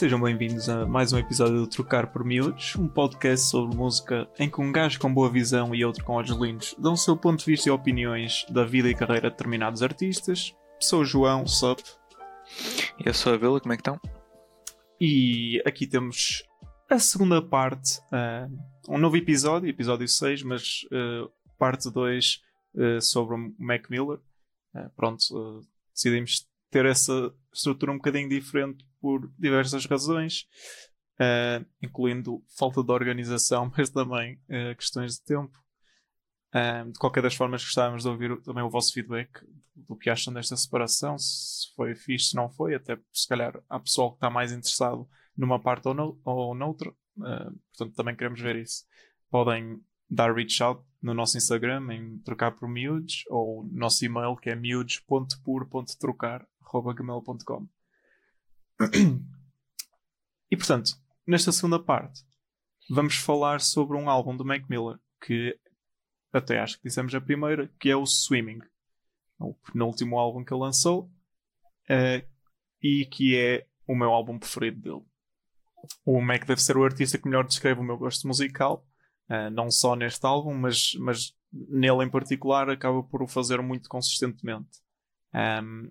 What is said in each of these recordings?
Sejam bem-vindos a mais um episódio do Trocar por Miúdos, um podcast sobre música em que um gajo com boa visão e outro com olhos lindos dão o seu ponto de vista e opiniões da vida e carreira de determinados artistas. Sou o João, sup? Eu sou a Vila, como é que estão? E aqui temos a segunda parte, uh, um novo episódio, episódio 6, mas uh, parte 2 uh, sobre o Mac Miller. pronto, decidimos ter essa estrutura um bocadinho diferente por diversas razões, uh, incluindo falta de organização, mas também uh, questões de tempo. Uh, de qualquer das formas, gostávamos de ouvir também o vosso feedback do que acham desta separação, se foi fixe, se não foi, até se calhar há pessoal que está mais interessado numa parte ou, no, ou noutra, portanto também queremos ver isso. Podem dar reach out no nosso Instagram em trocar por miúdos ou nosso e-mail que é miúdos.pur.trocar gmail.com. E portanto, nesta segunda parte, vamos falar sobre um álbum do Mac Miller que até acho que dissemos a primeira, que é o Swimming, o penúltimo álbum que ele lançou uh, e que é o meu álbum preferido dele. O Mac deve ser o artista que melhor descreve o meu gosto musical, uh, não só neste álbum, mas, mas nele em particular acaba por o fazer muito consistentemente. Um,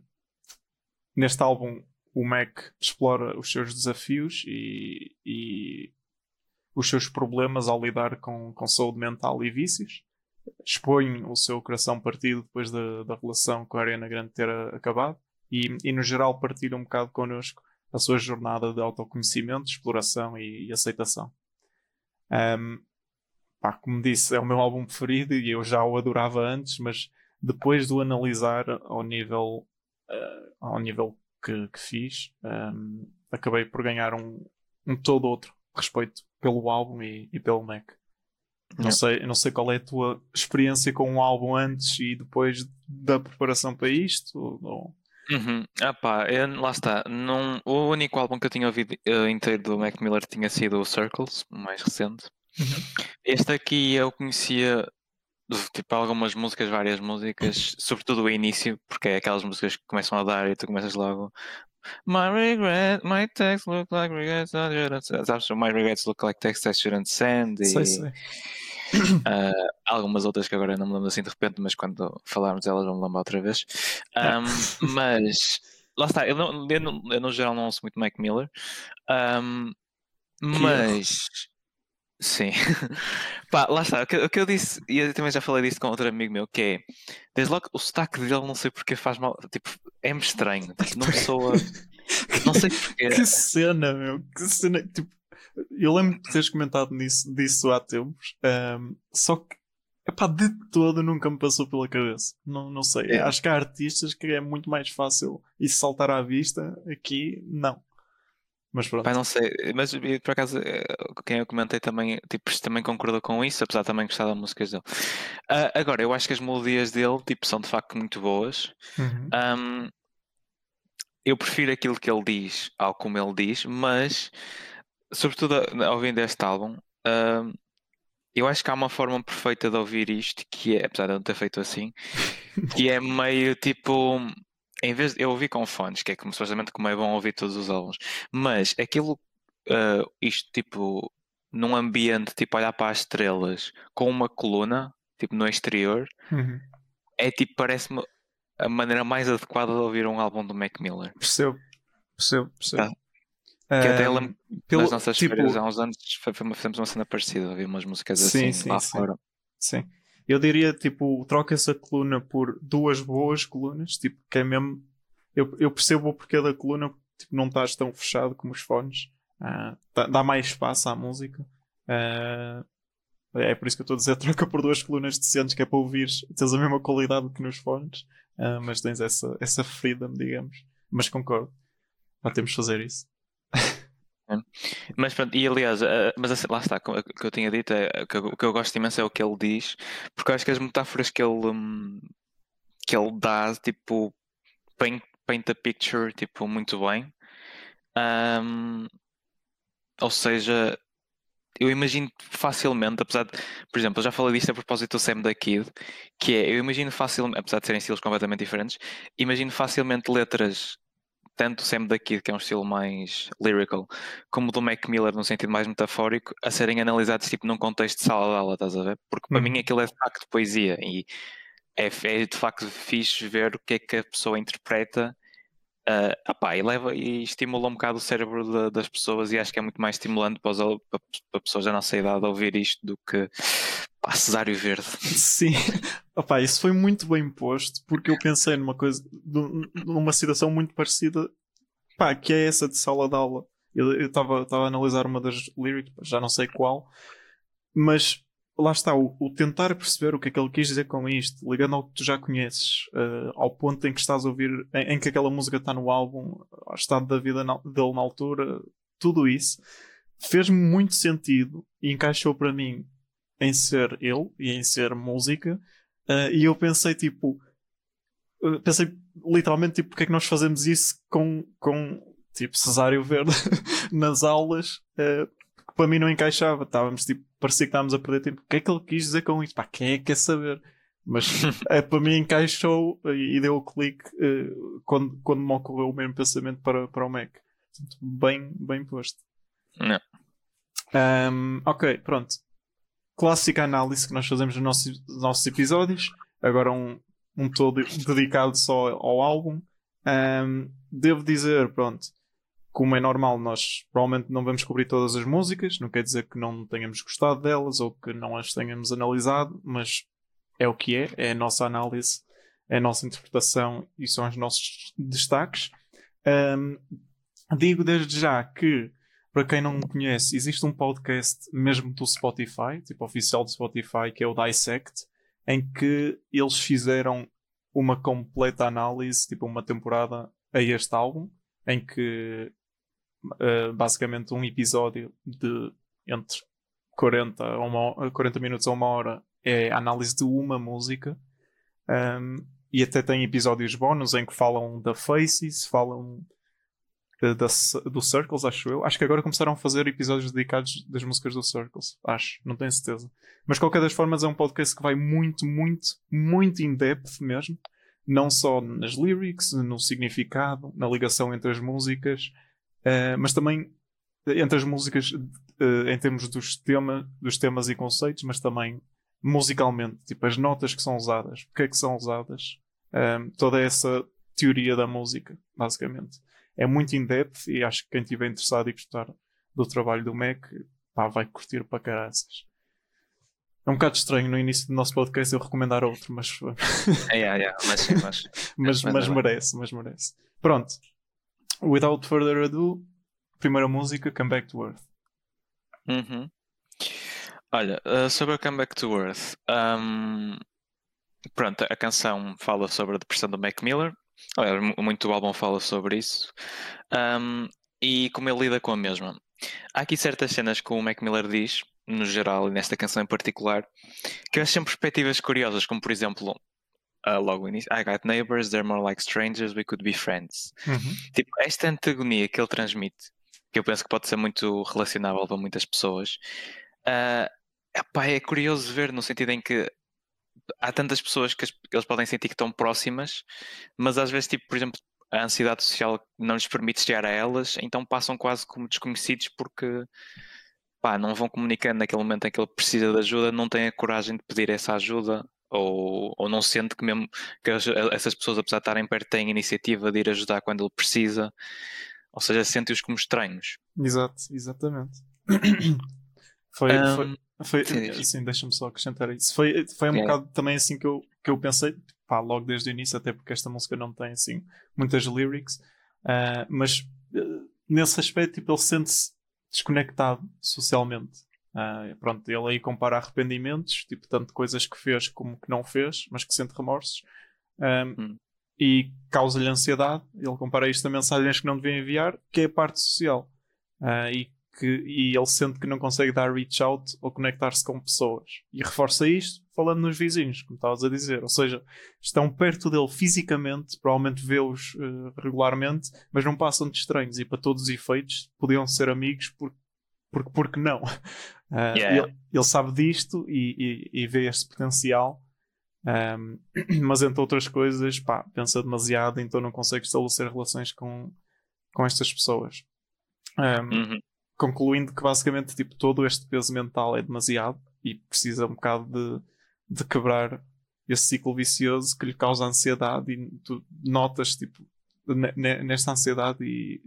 Neste álbum, o Mac explora os seus desafios e, e os seus problemas ao lidar com, com saúde mental e vícios. Expõe o seu coração partido depois da, da relação com a Ariana Grande ter acabado e, e, no geral, partilha um bocado connosco a sua jornada de autoconhecimento, exploração e, e aceitação. Um, pá, como disse, é o meu álbum preferido e eu já o adorava antes, mas depois de o analisar ao nível uh, ao nível que, que fiz, um, acabei por ganhar um, um todo outro respeito pelo álbum e, e pelo Mac. Não, sei, não sei qual é a tua experiência com o álbum antes e depois da preparação para isto. Ou... Uhum. Ah pá, eu, lá está. Não, o único álbum que eu tinha ouvido uh, inteiro do Mac Miller tinha sido o Circles, o mais recente. Uhum. Este aqui eu conhecia tipo algumas músicas, várias músicas, sobretudo o início, porque é aquelas músicas que começam a dar e tu começas logo. My regret, my text look like regrets I shouldn't send. Sabes? My regrets look like text I shouldn't send. E, sei, sei. Uh, algumas outras que agora não me lembro assim de repente, mas quando falarmos delas vou me lembrar outra vez. Um, mas lá está, eu, não, eu, não, eu no geral não ouço muito Mac Miller, um, mas Sim. Pá, lá está. O que, o que, eu disse, e eu também já falei disso com outro amigo meu, que é desde logo o sotaque dele não sei porque faz mal. Tipo, é-me estranho. Tipo, não soa. não sei porquê. Que cena, meu. Que cena. Tipo, eu lembro de teres comentado nisso, disso há tempos. Um, só que epá, de todo nunca me passou pela cabeça. Não, não sei. É. Acho que há artistas que é muito mais fácil isso saltar à vista. Aqui, não. Mas pronto. Pai, não sei, mas por acaso eh, quem eu comentei também, tipo, também concordou com isso, apesar de também gostar das músicas dele. Uh, agora, eu acho que as melodias dele tipo, são de facto muito boas. Uhum. Um, eu prefiro aquilo que ele diz ao como ele diz, mas sobretudo ouvindo este álbum, uh, eu acho que há uma forma perfeita de ouvir isto, que é, apesar de eu não ter feito assim, que é meio tipo em vez de eu ouvir com fones, que é como supostamente como é bom ouvir todos os álbuns, mas aquilo, uh, isto tipo, num ambiente, tipo, olhar para as estrelas com uma coluna, tipo, no exterior, uhum. é tipo, parece-me a maneira mais adequada de ouvir um álbum do Mac Miller. Percebo, percebo, percebo. Tá. Que até ela, pelo, nas nossas tipo... férias há uns anos fizemos uma cena parecida, havia umas músicas assim sim, lá sim. fora. Sim. Eu diria, tipo, troca essa coluna por duas boas colunas, tipo, que é mesmo. Eu, eu percebo o porquê da coluna, tipo, não estás tão fechado como os fones. Uh, dá mais espaço à música. Uh, é por isso que eu estou a dizer, troca por duas colunas decentes, que é para ouvir, tens a mesma qualidade que nos fones, uh, mas tens essa, essa freedom, digamos. Mas concordo. Já temos de fazer isso. Mas pronto, e aliás, uh, mas assim, lá está, o que eu tinha dito é que o que eu gosto imenso é o que ele diz, porque eu acho que as metáforas que ele um, que ele dá, tipo, paint, paint a picture, tipo, muito bem. Um, ou seja, eu imagino facilmente, apesar de, por exemplo, eu já falei disto a propósito do Sam da Kid, que é, eu imagino facilmente, apesar de serem estilos completamente diferentes, imagino facilmente letras tanto o Sam da Kid, que é um estilo mais lyrical, como do Mac Miller, num sentido mais metafórico, a serem analisados tipo num contexto de sala de aula, estás a ver? Porque para uhum. mim aquilo é de facto poesia e é, é de facto fixe ver o que é que a pessoa interpreta Uh, opá, e leva e estimula um bocado o cérebro de, das pessoas e acho que é muito mais estimulante para, os, para, para, pessoas da nossa idade ouvir isto do que pá, Cesário Verde. Sim, opá, isso foi muito bem posto porque eu pensei numa coisa, numa situação muito parecida, pá, que é essa de sala de aula. Eu estava a analisar uma das lyrics, já não sei qual, mas lá está, o, o, tentar perceber o que é que ele quis dizer com isto, ligando ao que tu já conheces, uh, ao ponto em que estás a ouvir, em, em que aquela música está no álbum, ao estado da vida na, dele na altura, tudo isso, fez-me muito sentido e encaixou para mim em ser ele e em ser música. Uh, e eu pensei, tipo, uh, pensei literalmente, tipo, porque é que nós fazemos isso com, com tipo, Cesário Verde nas aulas? Para mim não encaixava. Estávamos tipo, parecia que estávamos a perder tempo. O que é que ele quis dizer com isso? Pá, quem é que quer saber? Mas é, para mim encaixou e deu o clique uh, quando, quando me ocorreu o mesmo pensamento para, para o Mac. Bem, bem posto. Não. Um, ok, pronto. Clássica análise que nós fazemos nos nossos, nos nossos episódios. Agora um, um todo dedicado só ao álbum. Um, devo dizer, pronto, como é normal, nós provavelmente não vamos cobrir todas as músicas, não quer dizer que não tenhamos gostado delas ou que não as tenhamos analisado, mas é o que é, é a nossa análise, é a nossa interpretação e são os nossos destaques. Um, digo desde já que, para quem não me conhece, existe um podcast mesmo do Spotify, tipo oficial do Spotify, que é o Dissect, em que eles fizeram uma completa análise, tipo uma temporada a este álbum, em que uh, basicamente um episódio de entre 40, a uma, 40 minutos a uma hora é análise de uma música. Um, e até tem episódios bónus em que falam da Faces, falam do Circles, acho eu. Acho que agora começaram a fazer episódios dedicados das músicas do Circles. Acho, não tenho certeza. Mas qualquer das formas é um podcast que vai muito, muito, muito in depth mesmo. Não só nas lyrics, no significado, na ligação entre as músicas, Uh, mas também entre as músicas uh, em termos dos, tema, dos temas e conceitos, mas também musicalmente, tipo as notas que são usadas, porque é que são usadas, um, toda essa teoria da música, basicamente. É muito in-depth e acho que quem estiver interessado e gostar do trabalho do Mac, pá, vai curtir para caraças. É um bocado estranho no início do nosso podcast eu recomendar outro, mas. é, é, é, mas, mas, mas, mas, mas merece, mas merece. Pronto, Without further ado, primeira música, Come Back to Earth. Uhum. Olha, uh, sobre Come Back to Earth, um, pronto, a canção fala sobre a depressão do Mac Miller. Aliás, muito do álbum fala sobre isso. Um, e como ele lida com a mesma. Há aqui certas cenas que o Mac Miller diz, no geral e nesta canção em particular, que eu acho sempre perspectivas curiosas, como por exemplo, uh, logo no início. I got neighbors, they're more like strangers, we could be friends. Uhum. Tipo, esta antagonia que ele transmite, que eu penso que pode ser muito relacionável para muitas pessoas, uh, epá, é curioso ver no sentido em que há tantas pessoas que, as, que eles podem sentir que estão próximas, mas às vezes, tipo, por exemplo, a ansiedade social não lhes permite chegar a elas, então passam quase como desconhecidos porque pá, não vão comunicando naquele momento em que ele precisa de ajuda, não têm a coragem de pedir essa ajuda ou, ou não sente que mesmo que essas pessoas, apesar de estarem perto, têm iniciativa de ir ajudar quando ele precisa, ou seja, sente-os como estranhos. Exato, exatamente. foi, um, foi, foi sim, assim, deixa-me só acrescentar isso. Foi, foi um é. bocado também assim que eu, que eu pensei, pá, logo desde o início, até porque esta música não tem assim muitas lyrics, uh, mas uh, nesse aspecto, tipo, ele sente-se desconectado socialmente. Uh, pronto, ele aí compara arrependimentos, tipo, tanto coisas que fez como que não fez, mas que sente remorsos. Um, hum. E causa-lhe ansiedade. Ele compara isto a mensagens que não devia enviar, que é a parte social. Uh, e, que, e ele sente que não consegue dar reach out ou conectar-se com pessoas. E reforça isto falando nos vizinhos, como estavas a dizer. Ou seja, estão perto dele fisicamente, provavelmente vê-os uh, regularmente, mas não passam de estranhos. E para todos os efeitos, podiam ser amigos porque porque, porque não? Uh, yeah. ele, ele, sabe disto e, e, e vê este potencial, um, mas entre outras coisas, pá, pensa demasiado, então não consegue estabelecer relações com, com estas pessoas. Um, uhum. Concluindo que basicamente tipo, todo este peso mental é demasiado e precisa um bocado de, de quebrar esse ciclo vicioso que lhe causa ansiedade e tu notas tipo nesta ansiedade e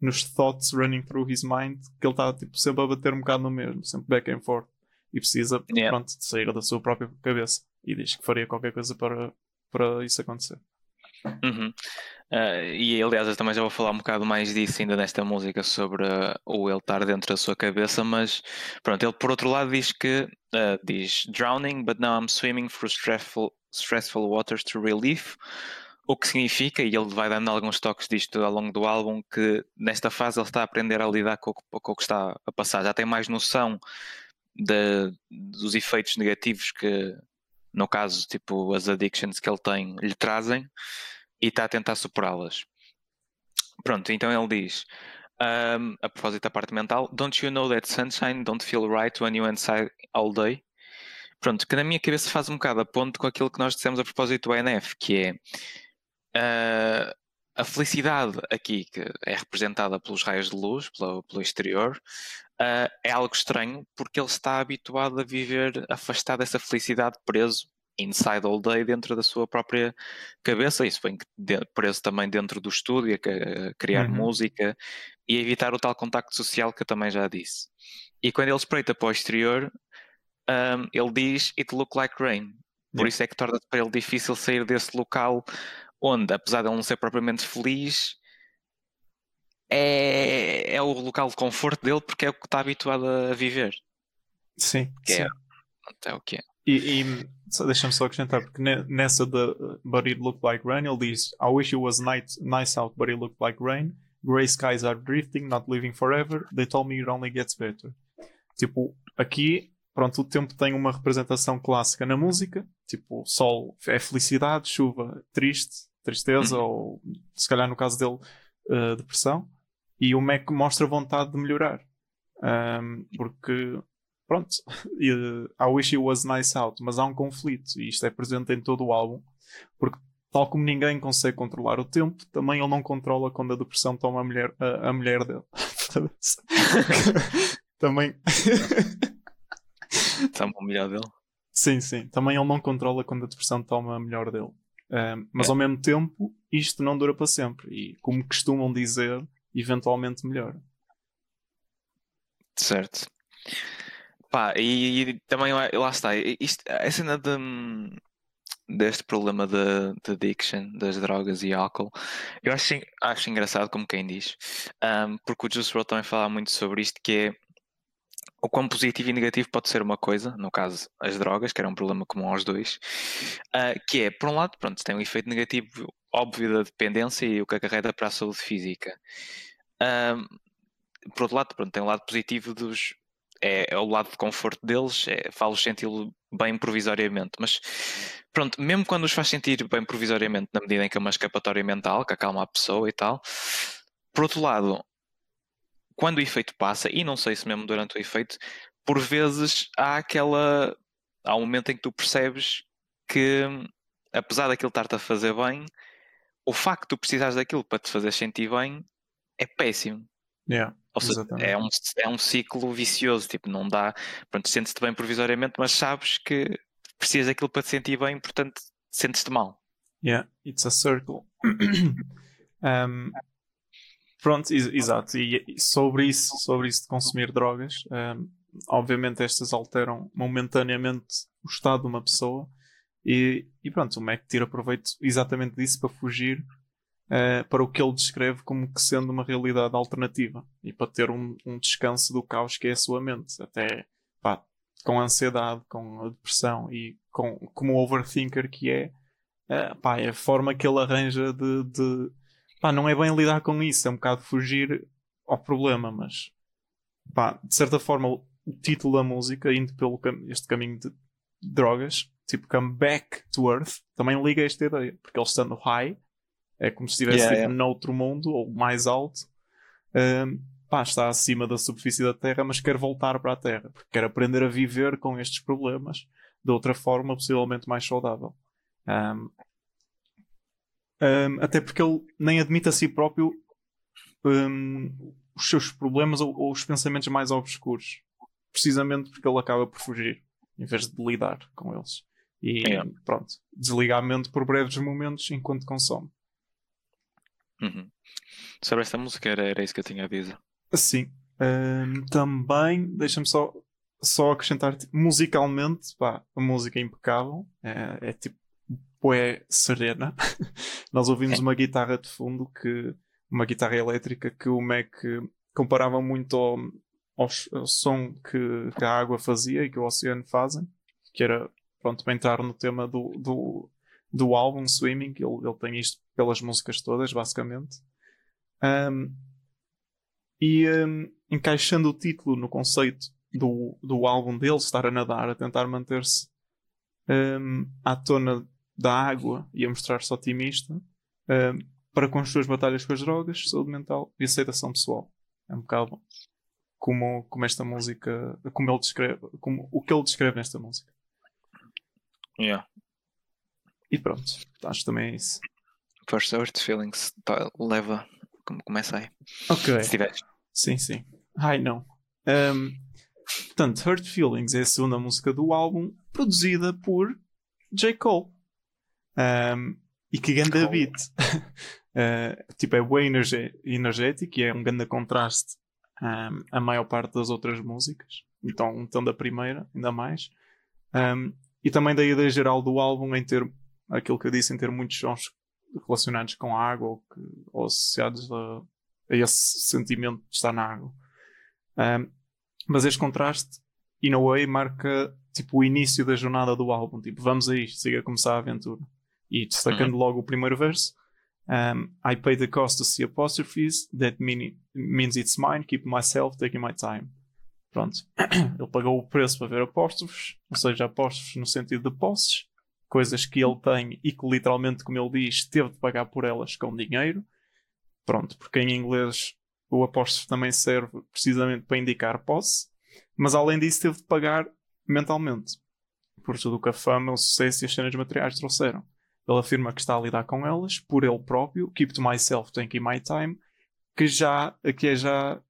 nos thoughts running through his mind que ele está tipo, sempre a bater um bocado no mesmo, sempre back and forth e precisa yeah. pronto, de sair da sua própria cabeça e diz que faria qualquer coisa para, para isso acontecer. Uhum. Uh, e aliás, eu também já vou falar um bocado mais disso ainda nesta música sobre uh, o ele estar dentro da sua cabeça, mas pronto, ele por outro lado diz que uh, diz drowning, but now I'm swimming through stressful, stressful waters to relief. O que significa, e ele vai dando alguns toques disto ao longo do álbum, que nesta fase ele está a aprender a lidar com, com o que está a passar. Já tem mais noção de, dos efeitos negativos que, no caso, tipo, as addictions que ele tem lhe trazem e está a tentar superá-las. Pronto, então ele diz, um, a propósito da parte mental, Don't you know that sunshine don't feel right when you're inside all day? Pronto, que na minha cabeça faz um bocado a ponto com aquilo que nós dissemos a propósito do ANF, que é uh, a felicidade aqui, que é representada pelos raios de luz, pelo, pelo exterior, uh, é algo estranho porque ele está habituado a viver afastado dessa felicidade, preso inside all day dentro da sua própria cabeça, isso vem preso também dentro do estúdio, a, criar uhum. música e evitar o tal contacto social que eu também já disse. E quando ele espreita para o exterior, um, ele diz It look like rain. Por yeah. isso é que torna-se para ele difícil sair desse local onde, apesar de ele não ser propriamente feliz, é, é o local de conforto dele porque é o que está habituado a viver. Sim, que sim. É, é o que é. E, e deixa-me só acrescentar, porque nessa de But It Looked Like Rain, ele diz: I wish it was nice, nice out, but it looked like rain. Grey skies are drifting, not living forever. They told me it only gets better. Tipo, aqui, pronto, o tempo tem uma representação clássica na música. Tipo, sol é felicidade, chuva triste, tristeza, uhum. ou se calhar no caso dele, uh, depressão. E o Mac mostra vontade de melhorar. Um, porque pronto, I wish it was nice out, mas há um conflito e isto é presente em todo o álbum, porque tal como ninguém consegue controlar o tempo, também ele não controla quando a depressão toma a mulher, a, a mulher dele. também. toma a mulher dele? Sim, sim. Também ele não controla quando a depressão toma a melhor dele. Um, mas é. ao mesmo tempo, isto não dura para sempre. E como costumam dizer, eventualmente melhora. Certo. Pá, e, e também lá está, isto, a cena de, deste problema de, de addiction, das drogas e álcool, eu acho, acho engraçado como quem diz, um, porque o Juice WRLD também fala muito sobre isto, que é o quão positivo e negativo pode ser uma coisa, no caso as drogas, que era um problema comum aos dois, uh, que é, por um lado, pronto, tem um efeito negativo óbvio da dependência e o que acarreta para a saúde física. Um, por outro lado, pronto, tem um lado positivo dos, é, é, o lado de conforto deles, é, falo-os senti-lo bem provisoriamente, mas pronto, mesmo quando os faz sentir bem provisoriamente, na medida em que é uma escapatória mental, que acalma a pessoa e tal, por outro lado, quando o efeito passa, e não sei se mesmo durante o efeito, por vezes há aquela. Há um momento em que tu percebes que, apesar daquilo estar-te a fazer bem, o facto de tu precisares daquilo para te fazer sentir bem é péssimo. Yeah. Ou seja, é um, é um ciclo vicioso, tipo, não dá, pronto, sentes-te bem provisoriamente, mas sabes que precisas daquilo para te sentir bem, portanto, sentes-te mal. Yeah, it's a circle. um, pronto, exato. E sobre isso, sobre isso de consumir drogas, um, obviamente estas alteram momentaneamente o estado de uma pessoa e, e pronto, o Mac tira proveito exatamente disso para fugir uh, para o que ele descreve como que sendo uma realidade alternativa e para ter um, um descanso do caos que é a sua mente, até pá, com a ansiedade, com a depressão e com, como o overthinker que é, uh, pá, é a forma que ele arranja de, de pá, não é bem lidar com isso, é um bocado fugir ao problema, mas pá, de certa forma o, título da música, indo pelo cam este caminho de drogas, tipo Come Back to Earth, também liga a esta ideia, porque ele estando high é como se estivesse yeah, tipo, yeah. noutro mundo, ou mais alto. Um, pá, está acima da superfície da Terra, mas quer voltar para a Terra, porque quer aprender a viver com estes problemas de outra forma, possivelmente mais saudável. Um, um, até porque ele nem admite a si próprio um, os seus problemas ou, ou, os pensamentos mais obscuros. Precisamente porque ele acaba por fugir, em vez de lidar com eles. E é. pronto, desligar a mente por breves momentos enquanto consome. Uhum. Sobre esta música era, era isso que eu tinha a dizer. Sim. Um, também, deixa-me só, só acrescentar, musicalmente, pá, a música é impecável. É, é tipo, é serena. Nós ouvimos é. uma guitarra de fundo que, uma guitarra elétrica que o Mac comparava muito ao, ao, ao som que, que, a água fazia e que o oceano fazem, que era, pronto, para entrar no tema do, do, do álbum Swimming, ele, ele tem isto pelas músicas todas, basicamente. Um, e um, encaixando o título no conceito do, do álbum dele, estar a nadar, a tentar manter-se um, à tona da água e a mostrar-se otimista, um, para com as suas batalhas com as drogas, saúde mental e aceitação pessoal. É um bocado como, como esta música, como ele descreve, como o que ele descreve nesta música. Yeah. E pronto, acho que também é isso. First Earth Feelings tá, leva, como começa aí. Ok. Se tiveres. Sim, sim. Ai não. Um, portanto, Hurt Feelings é a segunda música do álbum, produzida por J. Cole. Um, e que ganda beat. uh, tipo, é bem energético e é um grande contraste um, a maior parte das outras músicas. Então, então da primeira, ainda mais. Um, e também da ideia geral do álbum em ter aquilo que eu disse, em ter muitos sons relacionados com a água ou, que, ou associados a, a, esse sentimento de estar na água. Um, mas este contraste, in a way, marca tipo o início da jornada do álbum. Tipo, vamos a isto, siga a começar a aventura. E destacando uhum. logo o primeiro verso. Um, I pay the cost to see apostrophes, that mean, means it's mine, keep myself, taking my time. Pronto. Ele pagou o preço para ver apóstrofos, ou seja, apóstrofos no sentido de posses, coisas que ele tem e que literalmente, como ele diz, teve de pagar por elas com dinheiro. Pronto, porque em inglês o apóstrofo também serve precisamente para indicar posse, mas além disso teve de pagar mentalmente por tudo o que a fama, o sucesso e as cenas materiais trouxeram. Ele afirma que está a lidar com elas por ele próprio, keep to myself, taking my time, que já que é já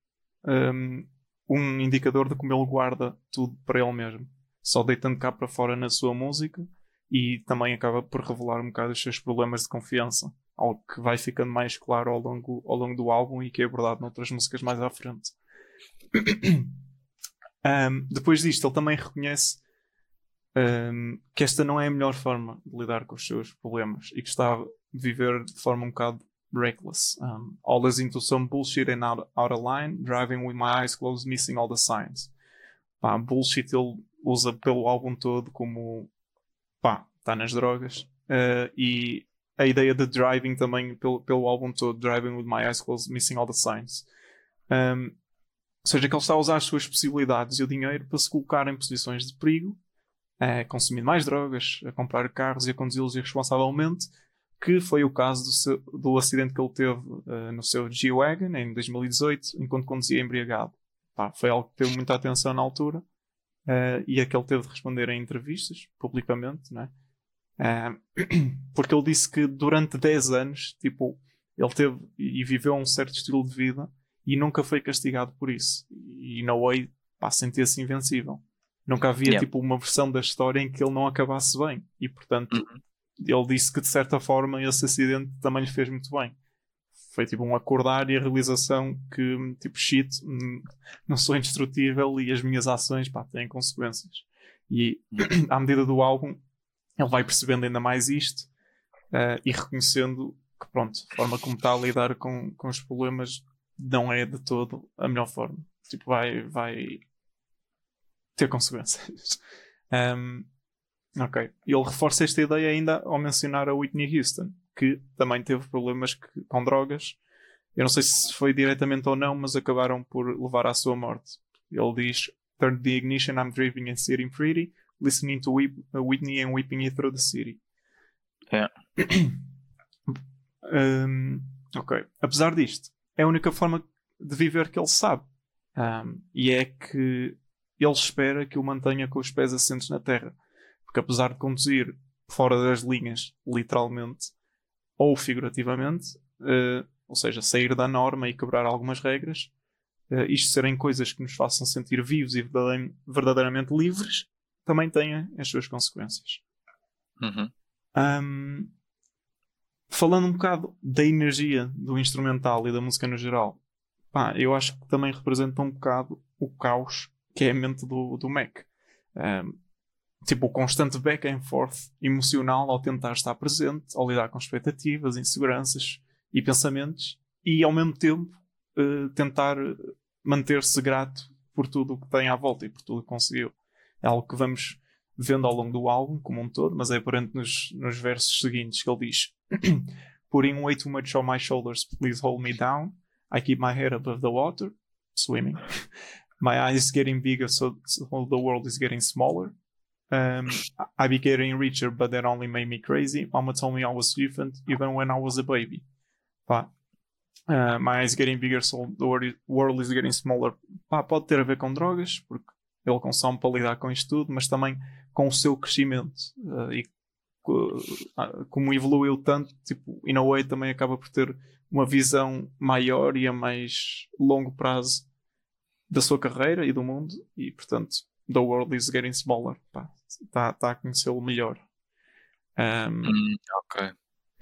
um, um indicador de como ele guarda tudo para ele mesmo, só deitando cá para fora na sua música e também acaba por revelar um bocado os seus problemas de confiança, algo que vai ficando mais claro ao longo, ao longo do álbum e que é abordado noutras músicas mais à frente. um, depois disto, ele também reconhece um, que esta não é a melhor forma de lidar com os seus problemas e que está a viver de forma um bocado reckless. Um, always into some bullshit and out, out of line, driving with my eyes closed, missing all the signs. Pá, bullshit ele usa pelo álbum todo como pá, está nas drogas. Uh, e a ideia de driving também pelo, pelo álbum todo, driving with my eyes closed, missing all the signs. Um, ou seja, que ele está a usar as suas possibilidades e o dinheiro para se colocar em posições de perigo, a consumir mais drogas, a comprar carros e a conduzi-los irresponsavelmente, que foi o caso do, seu, do acidente que ele teve uh, no seu G-Wagon em 2018, enquanto conduzia embriagado. Pá, foi algo que teve muita atenção na altura uh, e a que ele teve de responder em entrevistas, publicamente, né? Uh, porque ele disse que durante 10 anos, tipo, ele teve e viveu um certo estilo de vida e nunca foi castigado por isso. E no way, sentia-se invencível. Nunca havia, yeah. tipo, uma versão da história em que ele não acabasse bem. E, portanto, uhum ele disse que de certa forma esse acidente também lhe fez muito bem. Foi tipo um acordar e a realização que, tipo, shit, hum, não sou indestrutível e as minhas ações, pá, têm consequências. E à medida do álbum, ele vai percebendo ainda mais isto uh, e reconhecendo que, pronto, a forma como está a lidar com, com os problemas não é de todo a melhor forma. Tipo, vai, vai ter consequências. Um, Ok. Ele reforça esta ideia ainda ao mencionar a Whitney Houston, que também teve problemas que, com drogas. Eu não sei se foi diretamente ou não, mas acabaram por levar à sua morte. Ele diz: Turn the ignition, I'm driving and sitting pretty, listening to Whitney and weeping it through the city. É. um, ok. Apesar disto, é a única forma de viver que ele sabe. Um, e é que ele espera que o mantenha com os pés assentos na terra porque apesar de conduzir fora das linhas, literalmente ou figurativamente, uh, ou seja, sair da norma e quebrar algumas regras, uh, isto serem coisas que nos façam sentir vivos e verdadeiramente livres, também têm as suas consequências. Uhum. Um, falando um bocado da energia do instrumental e da música no geral, pá, eu acho que também representa um bocado o caos que é a mente do, do Mac. Um, tipo, o constante back and forth emocional ao tentar estar presente, ao lidar com expectativas, inseguranças e pensamentos, e ao mesmo tempo uh, tentar manter-se grato por tudo o que tem à volta e por tudo que conseguiu. É algo que vamos vendo ao longo do álbum como um todo, mas é aparente nos, nos versos seguintes que ele diz: Putting way too much on my shoulders, please hold me down. I keep my head above the water, swimming. my eyes getting bigger, so, so the world is getting smaller. Um, I be getting richer, but that only made me crazy. Mama told me I was different, even when I was a baby. Pá, uh, my eyes getting bigger, so the world is getting smaller. Pá, pode ter a ver com drogas, porque ele consome para lidar com isto tudo, mas também com o seu crescimento. Uh, e uh, como evoluiu tanto, tipo, in a way também acaba por ter uma visão maior e a mais longo prazo da sua carreira e do mundo, e portanto, the world is getting smaller. Está tá a conhecê-lo melhor. Um, ok.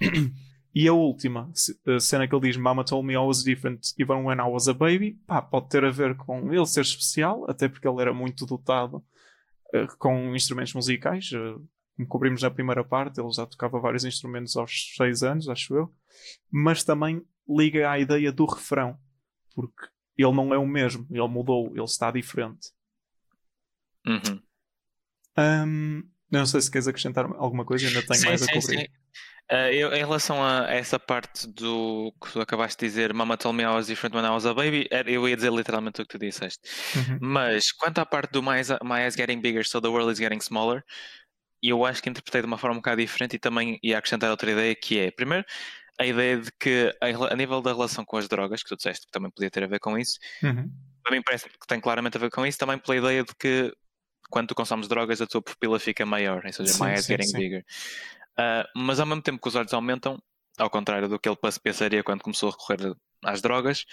E a última a cena que ele diz: Mama told me I was different even when I was a baby. Pá, pode ter a ver com ele ser especial, até porque ele era muito dotado uh, com instrumentos musicais. Uh, como cobrimos na primeira parte, ele já tocava vários instrumentos aos 6 anos, acho eu. Mas também liga à ideia do refrão, porque ele não é o mesmo, ele mudou, ele está diferente. Uhum. Um, não sei se queres acrescentar alguma coisa, ainda tenho sim, mais sim, a cobrir. Sim. Uh, eu, em relação a essa parte do que tu acabaste de dizer, Mama told me I was different when I was a baby, eu ia dizer literalmente o que tu disseste. Uhum. Mas quanto à parte do my my eyes getting bigger, so the world is getting smaller, eu acho que interpretei de uma forma um bocado diferente e também ia acrescentar outra ideia que é, primeiro, a ideia de que a, nível da relação com as drogas, que tu disseste que também podia ter a ver com isso, uhum. também parece que tem claramente a ver com isso, também pela ideia de que quando tu consomes drogas a tua pupila fica maior, ou seja, sim, my eyes sim, getting sim. bigger. Uh, mas ao mesmo tempo que os olhos aumentam, ao contrário do que ele pensaria quando começou a recorrer às drogas,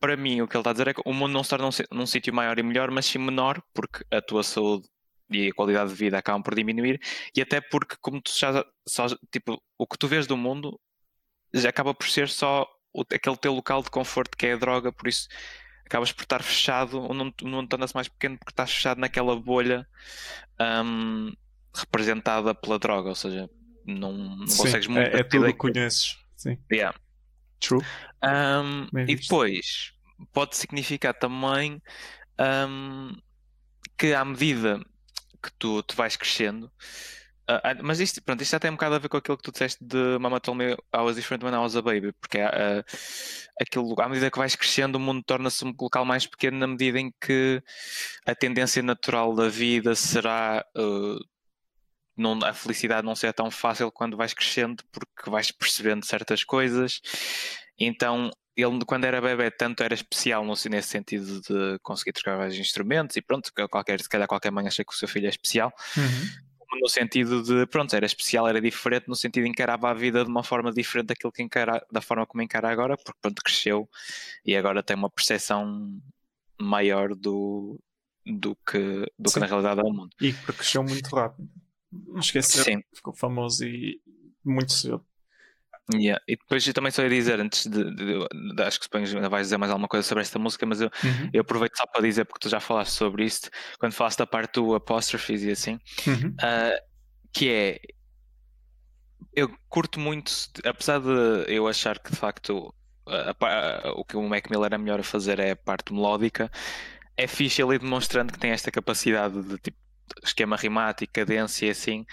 para mim o que ele está a dizer é que o mundo não se torna num, num sítio maior e melhor, mas sim menor, porque a tua saúde e a qualidade de vida acabam por diminuir, e até porque, como tu já só, tipo, o que tu vês do mundo acaba por ser só o, aquele teu local de conforto que é a droga, por isso acabas por estar fechado, ou não, não torna-se mais pequeno porque estás fechado naquela bolha um, representada pela droga, ou seja, não, não Sim, consegues muito. É, é tudo que conheces. Sim. Yeah. True. Um, e depois pode significar também um, que à medida que tu, tu vais crescendo, Uh, mas isto, pronto, isto já tem um bocado a ver com aquilo que tu disseste de Mama Told Me I Was Different When I Was a Baby, porque uh, aquilo, à medida que vais crescendo, o mundo torna-se um local mais pequeno na medida em que a tendência natural da vida será uh, não, a felicidade não ser tão fácil quando vais crescendo, porque vais percebendo certas coisas. Então, ele quando era bebê tanto era especial no, nesse sentido de conseguir trocar vários instrumentos e pronto, qualquer, se calhar qualquer mãe acha que o seu filho é especial. Uhum no sentido de, pronto, era especial, era diferente, no sentido de encarava a vida de uma forma diferente daquilo que encara, da forma como encara agora, porque pronto, cresceu e agora tem uma percepção maior do, do, que, do que na realidade é o mundo. E porque cresceu muito rápido. Não esquecer, Sim. ficou famoso e muito cedo. Yeah. E depois eu também só ia dizer, antes de, de, de acho que que vais dizer mais alguma coisa sobre esta música, mas eu, uhum. eu aproveito só para dizer, porque tu já falaste sobre isto, quando falaste da parte do apóstrofes e assim, uhum. uh, que é eu curto muito, apesar de eu achar que de facto a, a, a, o que o Mac Miller é melhor a fazer é a parte melódica, é fixe ele demonstrando que tem esta capacidade de tipo esquema rimático, cadência e assim,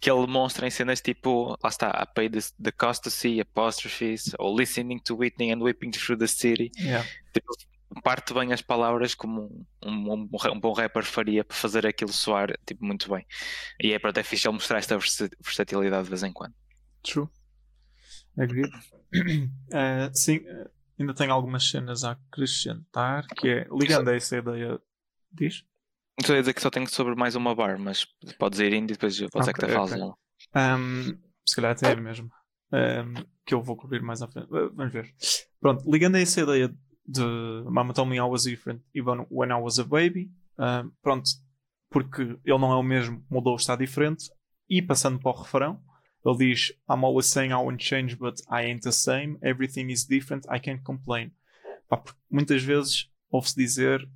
que ele demonstra em cenas tipo, lá está, I pay the, the cost to see, apostrophes, ou listening to Whitney and whipping through the city. Yeah. Tipo, parte bem as palavras como um, um, um, bom rapper faria para fazer aquilo soar tipo, muito bem. E é para até fixe ele mostrar esta versatilidade de vez em quando. True. Agreed. Uh, sim, ainda tenho algumas cenas a acrescentar, que é ligando a essa ideia. Diz? Estou a dizer que só tenho sobre mais uma bar, mas podes ir indo e depois pode ser que te fales um, Se calhar até é mesmo. Um, que eu vou cobrir mais à frente. Uh, vamos ver. Pronto, ligando a essa ideia de Mama Told Me I Was Different Even When I Was a Baby, uh, pronto, porque ele não é o mesmo, mudou, está diferente. E passando para o refrão, ele diz: I'm always saying I won't change, but I ain't the same. Everything is different, I can't complain. Pá, muitas vezes ouve-se dizer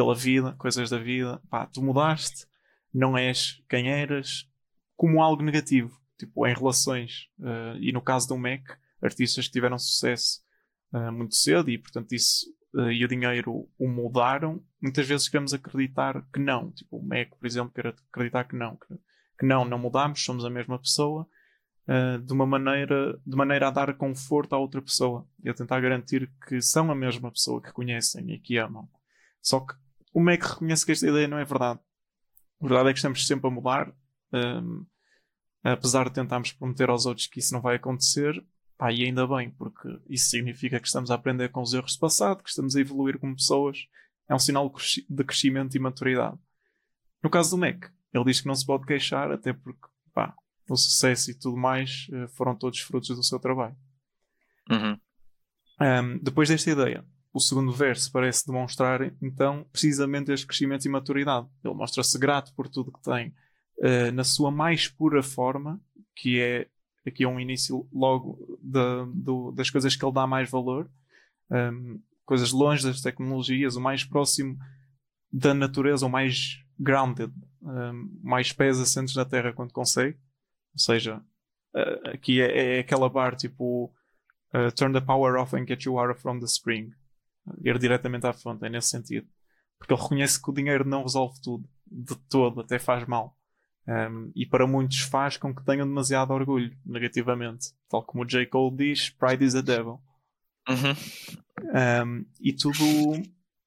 pela vida, coisas da vida, pá, tu mudaste, não és quem eras, como algo negativo, tipo em relações. Uh, e no caso do Mac, artistas que tiveram sucesso uh, muito cedo e, portanto, isso uh, e o dinheiro o mudaram, muitas vezes queremos acreditar que não. Tipo, o Mac, por exemplo, quer acreditar que não, que, que não, não mudamos, somos a mesma pessoa. De uma maneira de maneira a dar conforto à outra pessoa e a tentar garantir que são a mesma pessoa que conhecem e que amam. Só que o MEC reconhece que esta ideia não é verdade. A verdade é que estamos sempre a mudar, um, apesar de tentarmos prometer aos outros que isso não vai acontecer, pá, e ainda bem, porque isso significa que estamos a aprender com os erros do passado, que estamos a evoluir como pessoas. É um sinal de crescimento e maturidade. No caso do MEC, ele diz que não se pode queixar, até porque pá, o sucesso e tudo mais eh, foram todos frutos do seu trabalho. Uhum. Um, depois desta ideia, o segundo verso parece demonstrar então precisamente este crescimento e maturidade. Ele mostra-se grato por tudo que tem uh, na sua mais pura forma, que é aqui é um início logo das coisas que ele dá mais valor, um, coisas longe das tecnologias, o mais próximo da natureza, o mais grounded, um, mais pés assentes na terra quando consegue. Ou seja, uh, aqui é, é, aquela bar tipo uh, turn the power off and get you water from the spring. Ir diretamente à fonte, é nesse sentido. Porque ele reconhece que o dinheiro não resolve tudo, de todo, até faz mal. Um, e para muitos faz com que tenham demasiado orgulho, negativamente. Tal como o J. Cole diz, pride is a devil. Uhum. Um, e tudo.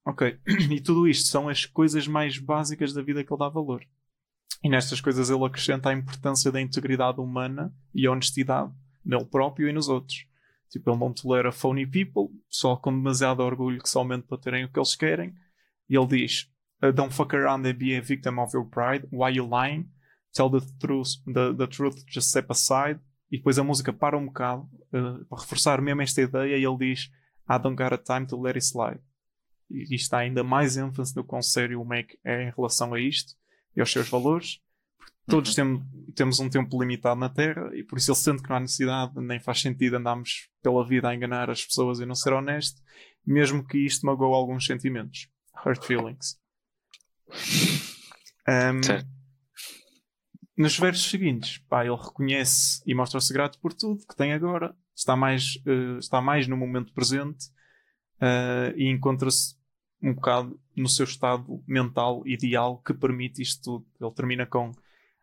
Ok. E tudo isto são as coisas mais básicas da vida que ele dá valor. E nestas coisas ele acrescenta a importância da integridade humana e a honestidade nele próprio e nos outros. Tipo, ele não tolera phony people, só com demasiado orgulho que somente para terem o que eles querem. E ele diz: Don't fuck around and be a victim of your pride. Why you lying? Tell the truth, the, the truth, just step aside. E depois a música para um bocado uh, para reforçar mesmo esta ideia. E ele diz: I don't got a time to let it slide. E está ainda mais ênfase no sério o Mac é em relação a isto e aos seus valores. Todos uhum. temos, temos um tempo limitado na Terra e por isso ele sente que não há necessidade, nem faz sentido andarmos pela vida a enganar as pessoas e não ser honesto, mesmo que isto magoe alguns sentimentos. Hurt feelings. Um, nos versos seguintes, pá, ele reconhece e mostra-se grato por tudo que tem agora, está mais, uh, está mais no momento presente uh, e encontra-se um bocado no seu estado mental ideal que permite isto tudo. Ele termina com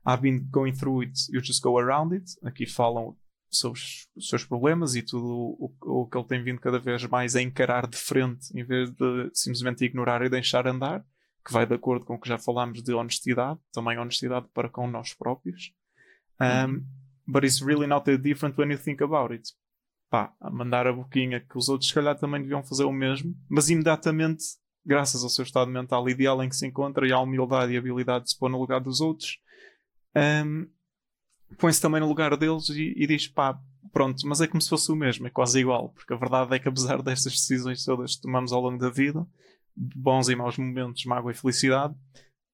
I've been going through it, you just go around it. Aqui falam sobre os seus problemas e tudo o, o, que ele tem vindo cada vez mais a encarar de frente em vez de simplesmente ignorar e deixar andar, que vai de acordo com o que já falámos de honestidade, também honestidade para com nós próprios. Um, uhum. but it's really not that different when you think about it. Pá, a mandar a boquinha que os outros se calhar também deviam fazer o mesmo, mas imediatamente, graças ao seu estado mental ideal em que se encontra e à humildade e habilidade de se pôr no lugar dos outros, um, põe-se também no lugar deles e, e, diz: pá, pronto, mas é como se fosse o mesmo, é quase igual, porque a verdade é que apesar destas decisões todas que tomamos ao longo da vida, bons e maus momentos, mágoa e felicidade,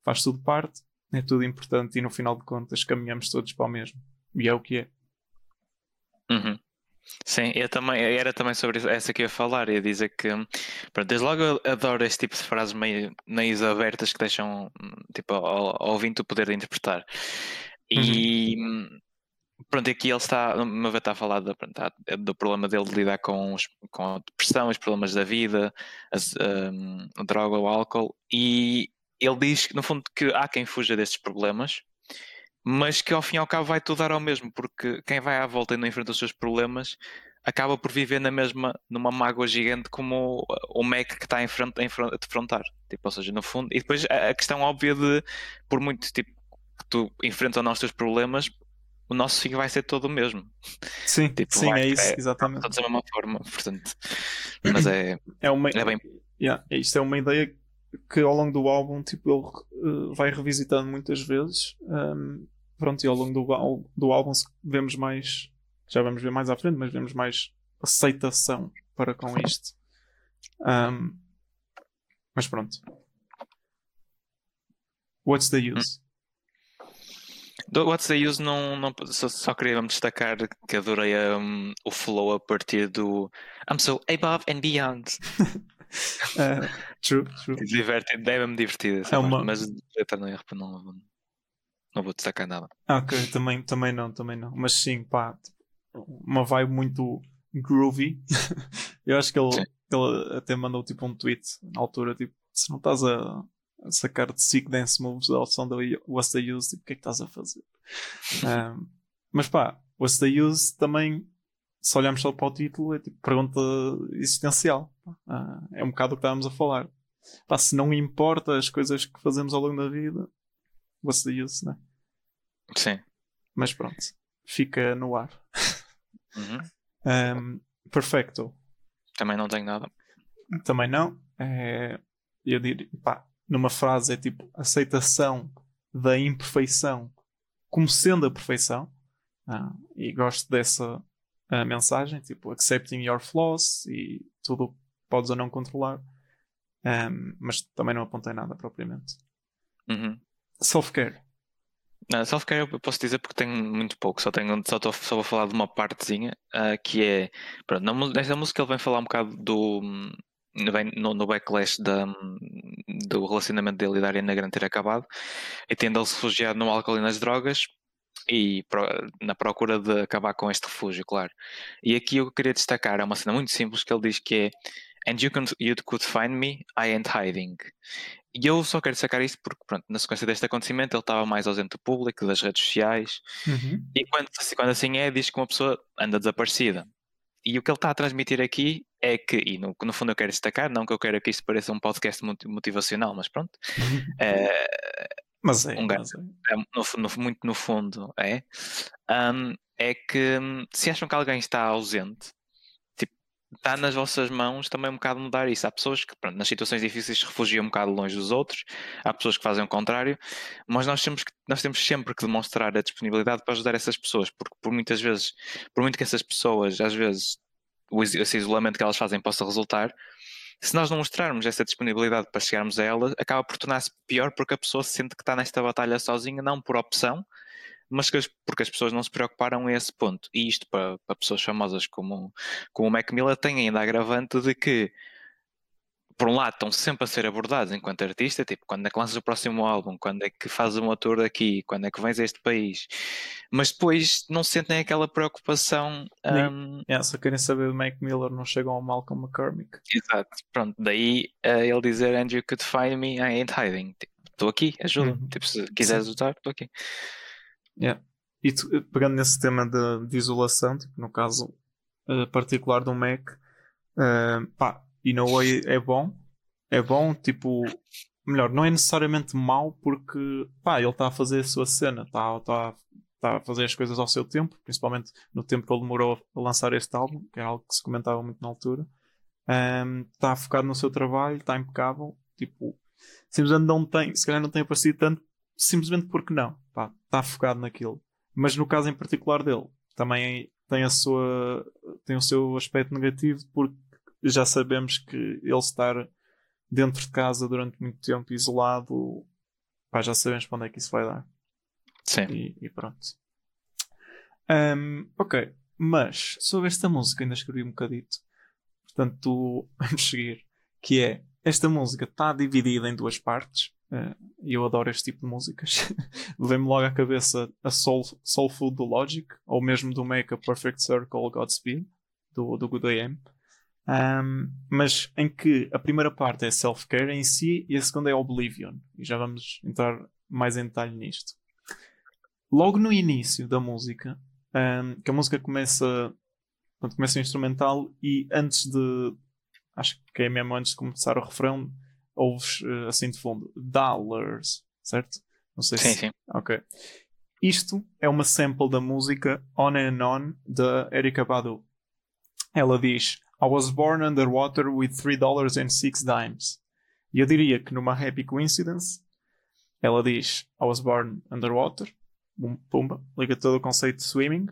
faz tudo parte, é tudo importante e no final de contas caminhamos todos para o mesmo. E é o que é. Uhum. Sim, eu também, era também sobre essa que eu ia falar, ia dizer que, pronto, desde logo eu adoro este tipo de frases meio, meio abertas que deixam tipo, ao, ao ouvinte o poder de interpretar. E uhum. pronto, aqui ele está, meu ver, está a falar do, do problema dele de lidar com, os, com a depressão, os problemas da vida, as, um, a droga, o álcool, e ele diz que, no fundo, que há quem fuja desses problemas mas que ao fim e ao cabo vai tudo dar ao mesmo, porque quem vai à volta e não enfrenta os seus problemas acaba por viver na mesma, numa mágoa gigante como o, o Mac que está em frente, em frente, a defrontar. Tipo, ou seja, no fundo. E depois a, a questão óbvia de, por muito tipo, que tu enfrentas os teus problemas, o nosso fim vai ser todo o mesmo. Sim, tipo, sim é isso, é, exatamente. Todos da mesma forma, portanto. Mas é, é, uma, é bem. Yeah, isto é uma ideia que ao longo do álbum tipo, ele uh, vai revisitando muitas vezes. Um, pronto, e ao longo do, do álbum vemos mais já vamos ver mais à frente, mas vemos mais aceitação para com isto. Um, mas pronto. What's the use? Do What's the Use não, não só, só queria destacar que adorei um, o flow a partir do I'm so above and beyond. uh, true, true. Divertido, deve-me divertir, é uma... mas eu não, não, não vou destacar nada. Ah, ok, também, também não, também não. Mas sim, pá, uma vibe muito groovy. eu acho que ele, ele até mandou tipo um tweet na altura, tipo, se não estás a sacar de sick dance moves da opção da What's the Use, tipo, o que é que estás a fazer? um, mas pá, What's the Use também, se olharmos só para o título, é tipo pergunta existencial. Uh, é um bocado o que estávamos a falar. Pá, se não importa as coisas que fazemos ao longo da vida, What's the Use, né? Sim. Mas pronto, fica no ar. Uhum. Um, perfecto. Também não tenho nada. Também não. É, eu diria, pá, numa frase é tipo aceitação da imperfeição como sendo a perfeição. Ah, e gosto dessa uh, mensagem, tipo accepting your flaws e tudo podes ou não controlar. Um, mas também não apontei nada propriamente. Uhum. Self-care. Self-care eu posso dizer porque tenho muito pouco, só, tenho, só, tô, só vou falar de uma partezinha uh, que é. Pronto, nesta música ele vem falar um bocado do, vem no, no backlash da, do relacionamento dele e da Ariana Grande ter acabado e tendo ele se refugiado no álcool e nas drogas e pro, na procura de acabar com este refúgio, claro. E aqui eu queria destacar, é uma cena muito simples que ele diz que é And you, can, you could find me, I ain't hiding. E eu só quero destacar isto porque, pronto, na sequência deste acontecimento ele estava mais ausente do público, das redes sociais. Uhum. E quando, quando assim é, diz que uma pessoa anda desaparecida. E o que ele está a transmitir aqui é que, e no, no fundo eu quero destacar, não que eu queira que isto pareça um podcast motivacional, mas pronto. é, mas é, um mas é. é no, no, muito no fundo é. Um, é que hum, se acham que alguém está ausente, está nas vossas mãos também um bocado mudar isso. Há pessoas que, pronto, nas situações difíceis se refugiam um bocado longe dos outros, há pessoas que fazem o contrário, mas nós temos, que, nós temos sempre que demonstrar a disponibilidade para ajudar essas pessoas, porque por muitas vezes, por muito que essas pessoas às vezes esse isolamento que elas fazem possa resultar, se nós não mostrarmos essa disponibilidade para chegarmos a ela, acaba por tornar-se pior porque a pessoa sente que está nesta batalha sozinha, não por opção, mas porque as pessoas não se preocuparam a esse ponto. E isto para, para pessoas famosas como, como o Mac Miller tem ainda agravante de que por um lado, estão sempre a ser abordados enquanto artista, tipo, quando é que lanças o próximo álbum, quando é que fazes uma tour aqui, quando é que vens a este país, mas depois não sentem aquela preocupação. Um... Yeah, só querem saber do Mac Miller, não chegam ao Malcolm McCormick. Exato, pronto, daí uh, ele dizer And you could find me, I ain't hiding. Estou tipo, aqui, ajuda. Uhum. Tipo, se quiseres usar, estou aqui. Yeah. E tu, pegando nesse tema de, de isolação, tipo, no caso uh, particular do Mac, uh, pá, e no way é bom. É bom, tipo, melhor, não é necessariamente mau porque pá, ele está a fazer a sua cena, está tá, tá a fazer as coisas ao seu tempo, principalmente no tempo que ele demorou a lançar este álbum, que é algo que se comentava muito na altura. Está um, focado no seu trabalho, está impecável, tipo, simplesmente não tem, se calhar não tem aparecido tanto, simplesmente porque não, está focado naquilo. Mas no caso em particular dele, também tem a sua tem o seu aspecto negativo porque já sabemos que ele estar dentro de casa durante muito tempo isolado, pá, já sabemos para onde é que isso vai dar. Sim. E, e pronto. Um, ok, mas sobre esta música ainda escrevi um bocadito. Portanto, vamos seguir. Que é, esta música está dividida em duas partes. Uh, e eu adoro este tipo de músicas. Vem-me logo à cabeça a Soul, Soul Food do Logic, ou mesmo do Make a Perfect Circle Godspeed, do, do Good AM. Um, mas em que a primeira parte é self-care em si e a segunda é Oblivion. E já vamos entrar mais em detalhe nisto. Logo no início da música, um, que a música começa, começa o instrumental e antes de, acho que é mesmo antes de começar o refrão, ouves uh, assim de fundo, dollars, certo? Não sei sim, se... sim. Ok. Isto é uma sample da música On and On da Erika Badu. Ela diz I was born underwater with $3 and 6 dimes. E eu diria que numa happy coincidence, ela diz I was born underwater, pumba, liga todo o conceito de swimming.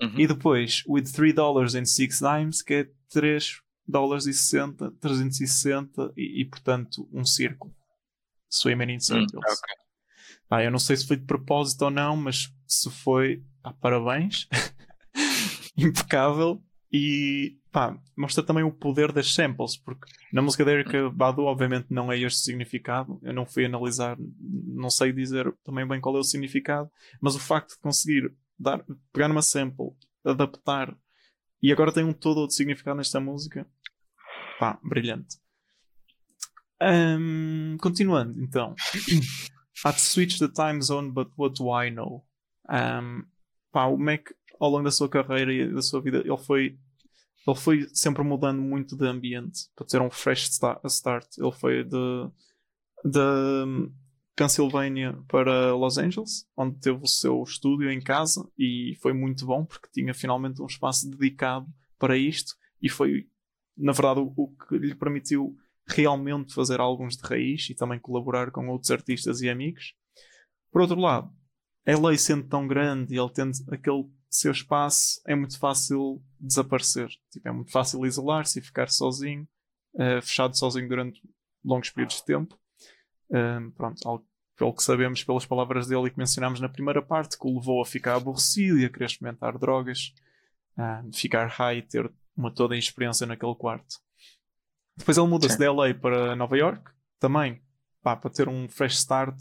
Uhum. E depois, with 3 dollars and 6 dimes, que é 3 dólares e 60, 360 e, e portanto um círculo. Swimming in hum, circles. Hum, okay. ah, eu não sei se foi de propósito ou não, mas se foi, pá, parabéns. Impecável. E pá, mostra também o poder das samples, porque na música da Erika Badu, obviamente, não é este significado. Eu não fui analisar, não sei dizer também bem qual é o significado, mas o facto de conseguir dar, pegar numa sample, adaptar e agora tem um todo outro significado nesta música, pá, brilhante. Um, continuando, então. To switch the time zone, but what do I know? Um, pá, o Mac, ao longo da sua carreira e da sua vida, ele foi, ele foi sempre mudando muito de ambiente para ter um fresh start. Ele foi de, de Pennsylvania para Los Angeles, onde teve o seu estúdio em casa e foi muito bom porque tinha finalmente um espaço dedicado para isto e foi, na verdade, o, que lhe permitiu realmente fazer álbuns de raiz e também colaborar com outros artistas e amigos. Por outro lado, LA sendo tão grande e ele tendo aquele seu espaço, é muito fácil desaparecer. Tipo, é muito fácil isolar-se e ficar sozinho, uh, fechado sozinho durante longos períodos de tempo. Uh, pronto, algo pelo que sabemos pelas palavras dele e que mencionámos na primeira parte, que o levou a ficar aborrecido e a querer experimentar drogas, uh, ficar high e ter uma toda a experiência naquele quarto. Depois ele muda-se de LA para Nova York, também pá, para ter um fresh start,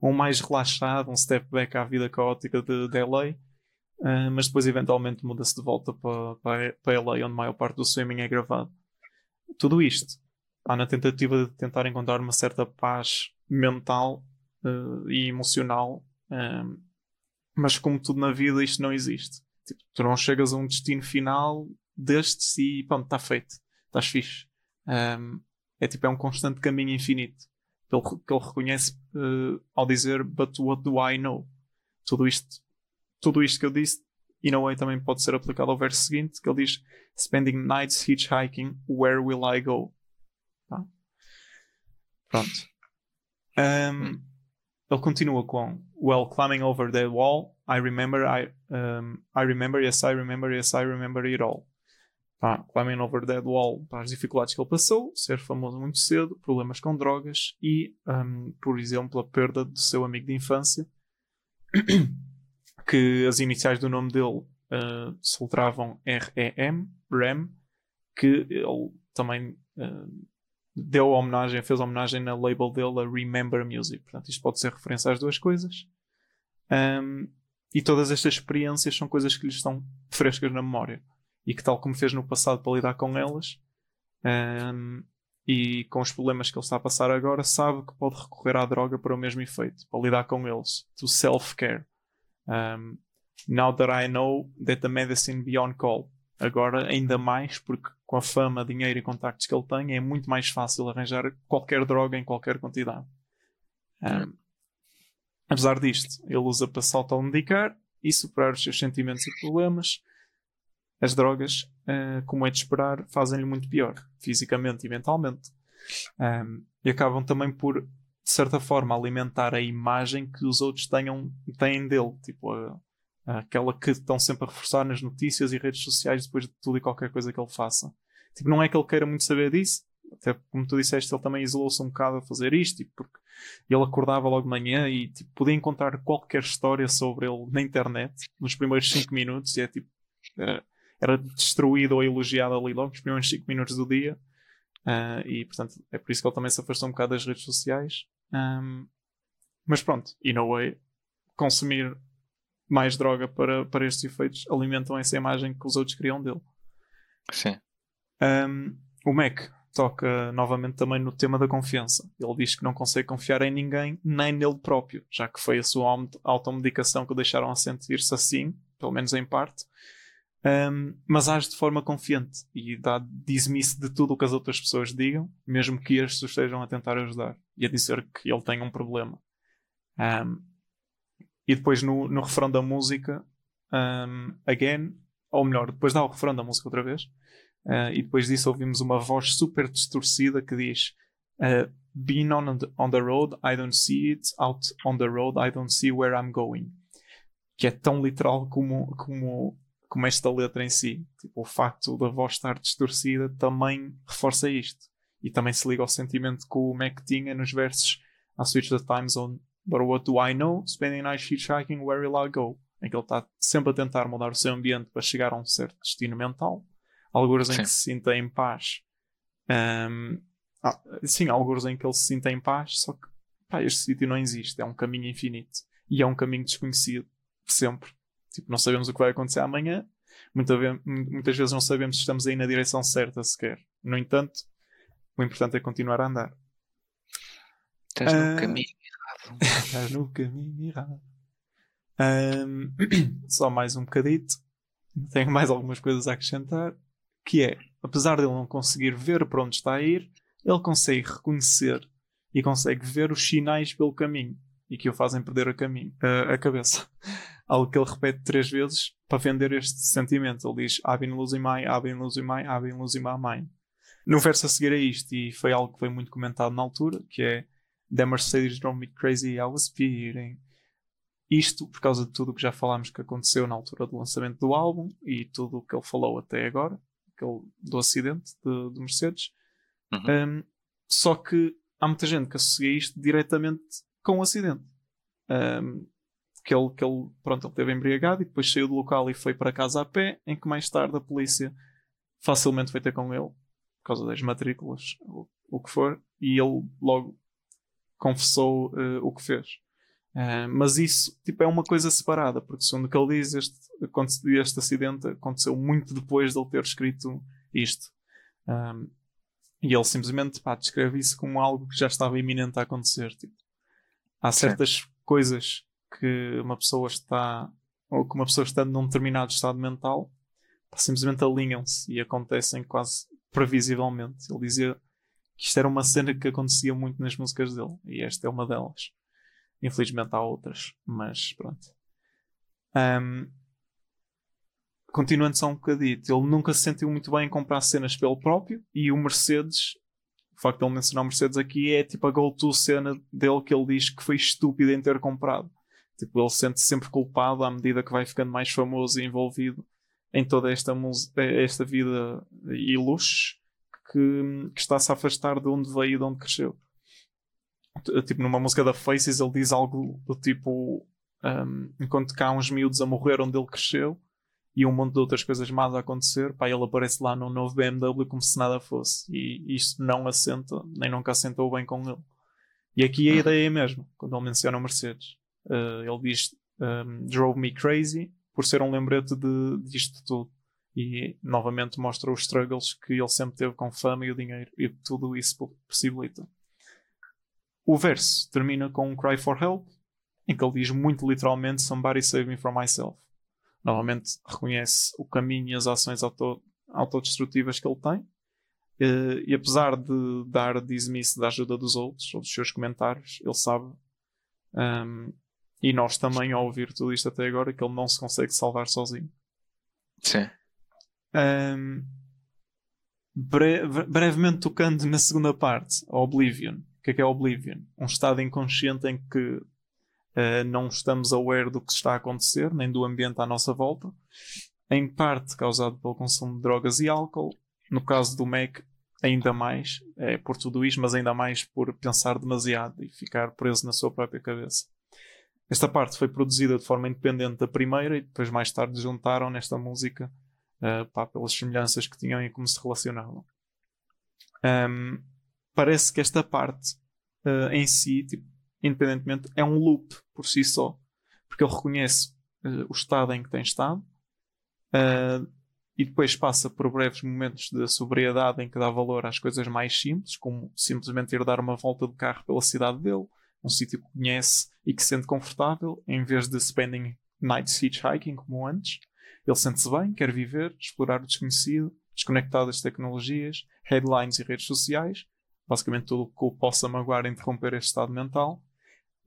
um mais relaxado, um step back à vida caótica de, de LA. Uh, mas depois eventualmente muda-se de volta para, para, para LA, onde a maior parte do swimming é gravado. Tudo isto há na tentativa de tentar encontrar uma certa paz mental uh, e emocional, uh, mas como tudo na vida, isto não existe. Tipo, tu não chegas a um destino final destes e pronto, está feito, estás fixe. Um, é tipo, é um constante caminho infinito. Pelo que ele reconhece uh, ao dizer, but what do I know? Tudo isto, tudo isto que eu disse, in a way também pode ser aplicado ao verso seguinte, que ele diz, spending nights hitchhiking, where will I go? Tá? Pronto. Um, ele continua com, well, climbing over that wall, I remember, I, um, I remember, yes, I remember, yes, I remember it all. Pá, climbing over that wall para as dificuldades que ele passou, ser famoso muito cedo, problemas com drogas e, um, por exemplo, a perda do seu amigo de infância, que as iniciais do nome dele uh, se letravam R-E-M, REM, que ele também uh, deu homenagem, fez homenagem na label dele a Remember Music. Portanto, isto pode ser referência às duas coisas. Um, e todas estas experiências são coisas que lhe estão frescas na memória e que, tal como fez no passado para lidar com elas um, e com os problemas que ele está a passar agora, sabe que pode recorrer à droga para o mesmo efeito, para lidar com eles, to self-care. Um, now that I know that the medicine beyond call. Agora, ainda mais, porque com a fama, dinheiro e contactos que ele tem, é muito mais fácil arranjar qualquer droga em qualquer quantidade. Um, apesar disto, ele usa para se automedicar e superar os seus sentimentos e problemas as drogas, uh, como é de esperar, fazem-lhe muito pior, fisicamente e mentalmente. Um, e acabam também por, de certa forma, alimentar a imagem que os outros tenham, têm dele. Tipo, a, aquela que estão sempre a reforçar nas notícias e redes sociais depois de tudo e qualquer coisa que ele faça. Tipo, não é que ele queira muito saber disso, até como tu disseste, ele também isolou-se um bocado a fazer isto, tipo, porque ele acordava logo de manhã e tipo, podia encontrar qualquer história sobre ele na internet nos primeiros 5 minutos e é tipo. Uh, era destruído ou elogiado ali logo nos primeiros 5 minutos do dia. Uh, e portanto é por isso que ele também se afastou um bocado das redes sociais. Um, mas pronto, in a way, consumir mais droga para, para estes efeitos alimentam essa imagem que os outros criam dele. Sim. Um, o Mac toca novamente também no tema da confiança. Ele diz que não consegue confiar em ninguém, nem nele próprio, já que foi a sua automedicação que o deixaram a sentir-se assim, pelo menos em parte. Um, mas age de forma confiante e dá diz-me de tudo o que as outras pessoas digam, mesmo que estes estejam a tentar ajudar e a dizer que ele tem um problema. Um, e depois no, no refrão da música, um, again, ou melhor, depois dá o refrão da música outra vez, uh, e depois disso ouvimos uma voz super distorcida que diz: uh, Being on the, on the road, I don't see it. Out on the road, I don't see where I'm going. Que é tão literal como, como como esta letra em si. Tipo, o facto da voz estar distorcida também reforça isto. E também se liga ao sentimento que o Mac tinha nos versos I switch the time zone, but what do I know? Spending nights hitchhiking, where will I go? Em que ele está sempre a tentar mudar o seu ambiente para chegar a um certo destino mental. Alguns em que se sinta em paz. Um, ah, sim, alguns em que ele se sinta em paz, só que pá, este sítio não existe, é um caminho infinito. E é um caminho desconhecido, sempre. Tipo, não sabemos o que vai acontecer amanhã. Muita muitas vezes não sabemos se estamos aí na direção certa sequer. No entanto, o importante é continuar a andar. Estás no uh... caminho. Estás no caminho errado. Um... Só mais um bocadito. Tenho mais algumas coisas a acrescentar. Que é, apesar de ele não conseguir ver para onde está a ir, ele consegue reconhecer e consegue ver os sinais pelo caminho e que o fazem perder a, caminho, a, a cabeça. Algo que ele repete três vezes para vender este sentimento. Ele diz my, I've been losing my mind. No verso a seguir a isto, e foi algo que foi muito comentado na altura, que é The Mercedes drove me crazy, I was speeding. Isto por causa de tudo o que já falámos que aconteceu na altura do lançamento do álbum e tudo o que ele falou até agora, aquele, do acidente de, de Mercedes. Uhum. Um, só que há muita gente que associa isto diretamente com o acidente. Um, que ele, que ele, pronto, ele esteve embriagado e depois saiu do local e foi para casa a pé, em que mais tarde a polícia facilmente foi ter com ele, por causa das matrículas, ou o que for, e ele logo confessou uh, o que fez. Uh, mas isso tipo, é uma coisa separada, porque segundo o que ele diz, este, este acidente aconteceu muito depois de ele ter escrito isto. Um, e ele simplesmente pá, descreve isso como algo que já estava iminente a acontecer. Tipo, há certas Sim. coisas que uma pessoa está, ou que uma pessoa está num determinado estado mental, simplesmente alinham-se e acontecem quase previsivelmente. Ele dizia que isto era uma cena que acontecia muito nas músicas dele, e esta é uma delas. Infelizmente há outras, mas pronto. Um, continuando só um bocadito, ele nunca se sentiu muito bem em comprar cenas pelo próprio e o Mercedes, o facto de ele mencionar o Mercedes aqui é tipo a go-to cena dele que ele diz que foi estúpido em ter comprado. Tipo, ele sente-se sempre culpado à medida que vai ficando mais famoso e envolvido em toda esta, esta vida e luxo que, que está-se a afastar de onde veio e de onde cresceu. Tipo, numa música da Faces ele diz algo do tipo um, enquanto cá há uns miúdos a morrer onde ele cresceu e um monte de outras coisas más a acontecer, pá, ele aparece lá num novo BMW como se nada fosse. E isto não assenta, nem nunca assentou bem com ele. E aqui a uhum. ideia é a mesma, quando ele menciona o Mercedes. Uh, ele diz um, Drove me crazy por ser um lembrete de, disto tudo. E novamente mostra os struggles que ele sempre teve com fama e o dinheiro e tudo isso possibilita. O verso termina com um cry for help, em que ele diz muito literalmente Somebody save me from myself novamente reconhece o caminho e as ações auto, autodestrutivas que ele tem. Uh, e apesar de dar dismiss da ajuda dos outros ou dos seus comentários, ele sabe, um, e nós também ao ouvir tudo isto até agora, que ele não se consegue salvar sozinho. Sim. Um, breve, brevemente tocando na segunda parte, Oblivion. O que é que é Oblivion? Um estado inconsciente em que Uh, não estamos aware do que está a acontecer, nem do ambiente à nossa volta, em parte causado pelo consumo de drogas e álcool. No caso do Mac, ainda mais, é por tudo isto, mas ainda mais por pensar demasiado e ficar preso na sua própria cabeça. Esta parte foi produzida de forma independente da primeira e depois mais tarde juntaram nesta música uh, pá, pelas semelhanças que tinham e como se relacionavam. Um, parece que esta parte uh, em si, tipo, independentemente, é um loop por si só. Porque ele reconhece uh, o estado em que tem estado e depois passa por breves momentos de sobriedade em que dá valor às coisas mais simples, como simplesmente ir dar uma volta de carro pela cidade dele, um sítio que conhece e que se sente confortável, em vez de spending nights hitchhiking como antes. Ele sente-se bem, quer viver, explorar o desconhecido, desconectado das tecnologias, headlines e redes sociais, basicamente tudo o que o possa magoar e interromper este estado mental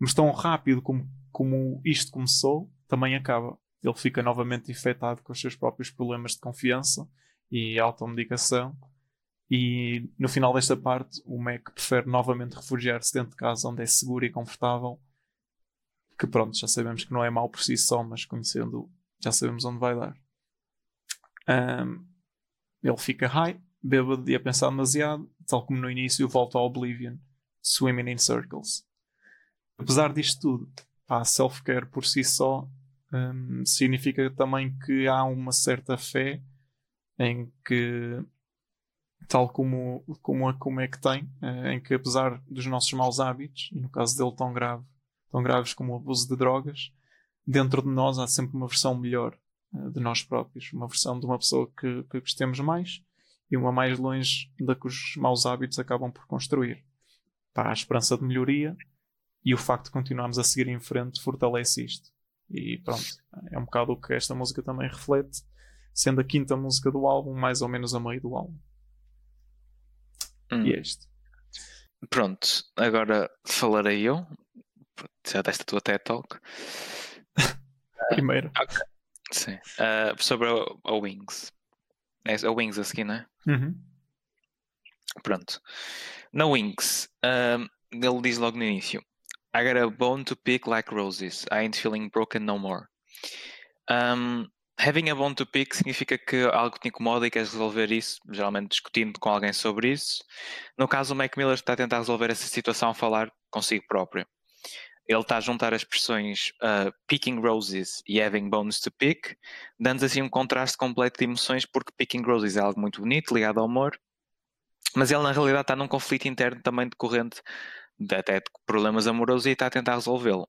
mas tão rápido como, como isto começou, também acaba. Ele fica novamente infectado com os seus próprios problemas de confiança e automedicação. E no final desta parte, o Mac prefere novamente refugiar-se dentro de casa onde é seguro e confortável. Que pronto, já sabemos que não é mau por si só, mas conhecendo, já sabemos onde vai dar. Um, ele fica high, bêbado e a pensar demasiado, tal como no início volta ao Oblivion, swimming in circles. Apesar disto tudo, a self-care por si só um, significa também que há uma certa fé em que, tal como, como, como é que tem, uh, em que apesar dos nossos maus hábitos, e no caso dele tão grave, tão graves como o abuso de drogas, dentro de nós há sempre uma versão melhor uh, de nós próprios, uma versão de uma pessoa que, que gostemos mais e uma mais longe da que os maus hábitos acabam por construir. Para a esperança de melhoria e o facto de continuarmos a seguir em frente fortalece isto. E pronto, é um bocado o que esta música também reflete, sendo a quinta música do álbum, mais ou menos a meio do álbum. Hum. E é isto. Pronto, agora falarei eu, já desta tua TED Talk. Primeiro. Okay. Sim. Uh, sobre a, a, Wings. É a Wings a seguir, não é? Uhum. Pronto. Na Wings, uh, ele diz logo no início: I got a bone to pick like roses. I ain't feeling broken no more. Um, having a bone to pick significa que algo te incomoda e queres resolver isso, geralmente discutindo com alguém sobre isso. No caso, o Mac Miller está a tentar resolver essa situação a falar consigo próprio. Ele está a juntar as expressões uh, picking roses e having bones to pick, dando assim um contraste completo de emoções, porque picking roses é algo muito bonito, ligado ao amor, mas ele na realidade está num conflito interno também decorrente até de problemas amorosos e está a tentar resolvê-lo.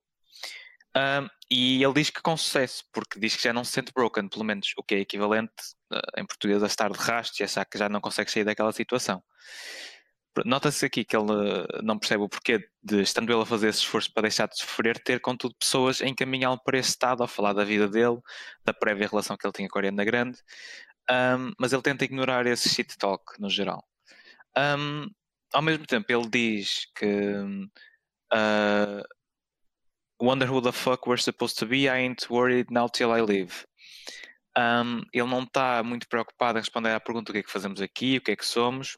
E ele diz que com sucesso, porque diz que já não se sente broken, pelo menos o que é equivalente uh, em português a estar de rastro e achar que já não consegue sair daquela situação. Nota-se aqui que ele uh, não percebe o porquê de, estando ele a fazer esse esforço para deixar de sofrer, ter contudo pessoas encaminhá-lo para esse estado, a falar da vida dele, da prévia relação que ele tinha com a Ariana Grande, um, mas ele tenta ignorar esse shit talk no geral. Um, ao mesmo tempo, ele diz que uh, Wonder who the fuck we're supposed to be, I ain't worried now till I leave. Um, ele não está muito preocupado em responder à pergunta o que é que fazemos aqui, o que é que somos,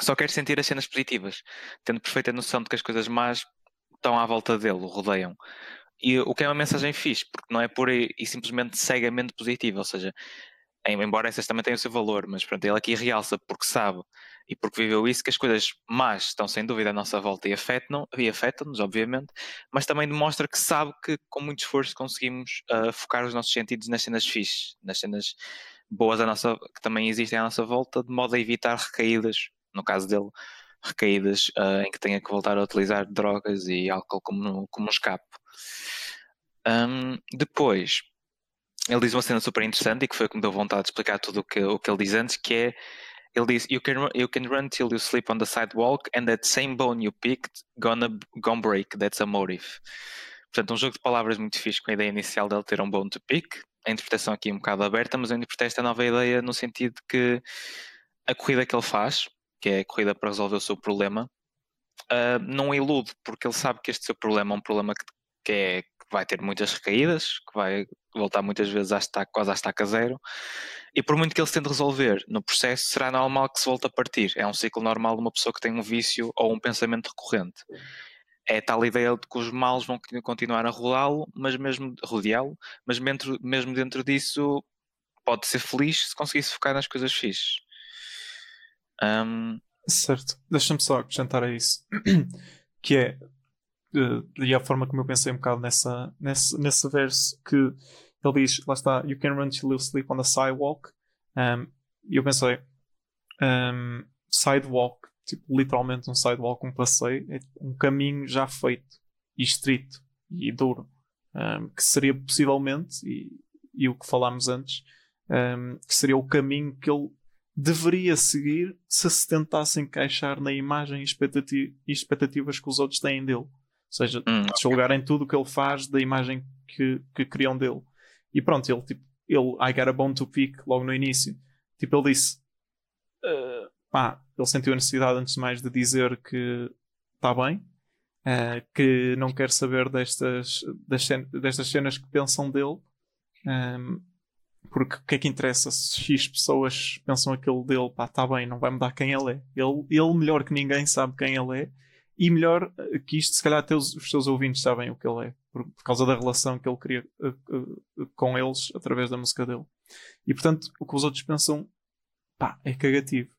só quer sentir as cenas positivas, tendo perfeita noção de que as coisas más estão à volta dele, o rodeiam. E o que é uma mensagem fixe, porque não é pura e simplesmente cegamente positiva, ou seja, embora essas também tenham o seu valor, mas pronto, ele aqui realça porque sabe e porque viveu isso que as coisas más estão sem dúvida à nossa volta e afetam-nos, afetam obviamente, mas também demonstra que sabe que com muito esforço conseguimos uh, focar os nossos sentidos nas cenas fixes, nas cenas boas à nossa, que também existem à nossa volta, de modo a evitar recaídas, no caso dele, recaídas uh, em que tenha que voltar a utilizar drogas e álcool como, como um escape. Um, depois, ele diz uma cena super interessante e que foi o que me deu vontade de explicar tudo o que, o que ele diz antes, que é ele diz you can, you can run till you sleep on the sidewalk and that same bone you picked gonna, gonna break, that's a motive. Portanto, um jogo de palavras muito fixe com a ideia inicial dele ter um bone to pick, a interpretação aqui é um bocado aberta, mas eu interpretei esta nova ideia no sentido de que a corrida que ele faz, que é a corrida para resolver o seu problema, uh, não ilude, porque ele sabe que este seu problema é um problema que, que é vai ter muitas recaídas, que vai voltar muitas vezes à estaca, quase à estaca zero, e por muito que ele se tente resolver no processo, será normal que se volte a partir. É um ciclo normal de uma pessoa que tem um vício ou um pensamento recorrente. É tal ideia de que os males vão continuar a rodá-lo, mas mesmo rodeá-lo, mas mesmo dentro disso pode ser feliz se conseguisse focar nas coisas fixes. Um... Certo, deixa-me só acrescentar a isso, que é e a forma como eu pensei um bocado nessa, nesse, nesse verso que ele diz, lá está, you can run till you sleep on the sidewalk. Um, e eu pensei, um, sidewalk, tipo, literalmente um sidewalk, um passeio, é um caminho já feito e estrito e duro, um, que seria possivelmente, e, e o que falámos antes, que seria o caminho que ele deveria seguir se se tentasse encaixar na imagem e expectativas que os outros têm dele. Ou seja, hum, julgarem okay. tudo o que ele faz da imagem que, que criam dele. E pronto, ele, tipo, ele, I got a bone to pick logo no início. Tipo, ele disse, uh, pá, ele sentiu a necessidade antes de mais de dizer que está bem, uh, que não quer saber destas, destas cenas que pensam dele. Um, ehm, porque o que é que interessa se X pessoas pensam aquilo dele, pá, está bem, não vai mudar quem ele é. Ele, ele melhor que ninguém sabe quem ele é E melhor que isto, se calhar até os, os seus ouvintes sabem o que ele é, por, por causa da relação que ele cria uh, uh, com eles através da música dele. E portanto, o que os outros pensam, pá, é cagativo.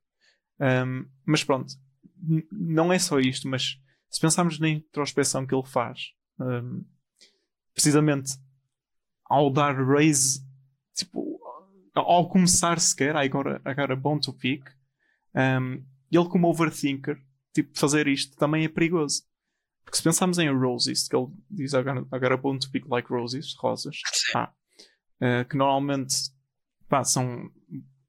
Um, mas pronto, não é só isto, mas se pensarmos na introspeção que ele faz, um, precisamente ao dar raise, tipo, ao começar sequer, agora, agora bom to pick, um, ele como overthinker, tipo, fazer isto também é perigoso. Porque se pensarmos em roses, que ele diz agora, agora bom to pick like roses, rosas, ah, uh, que normalmente pá, são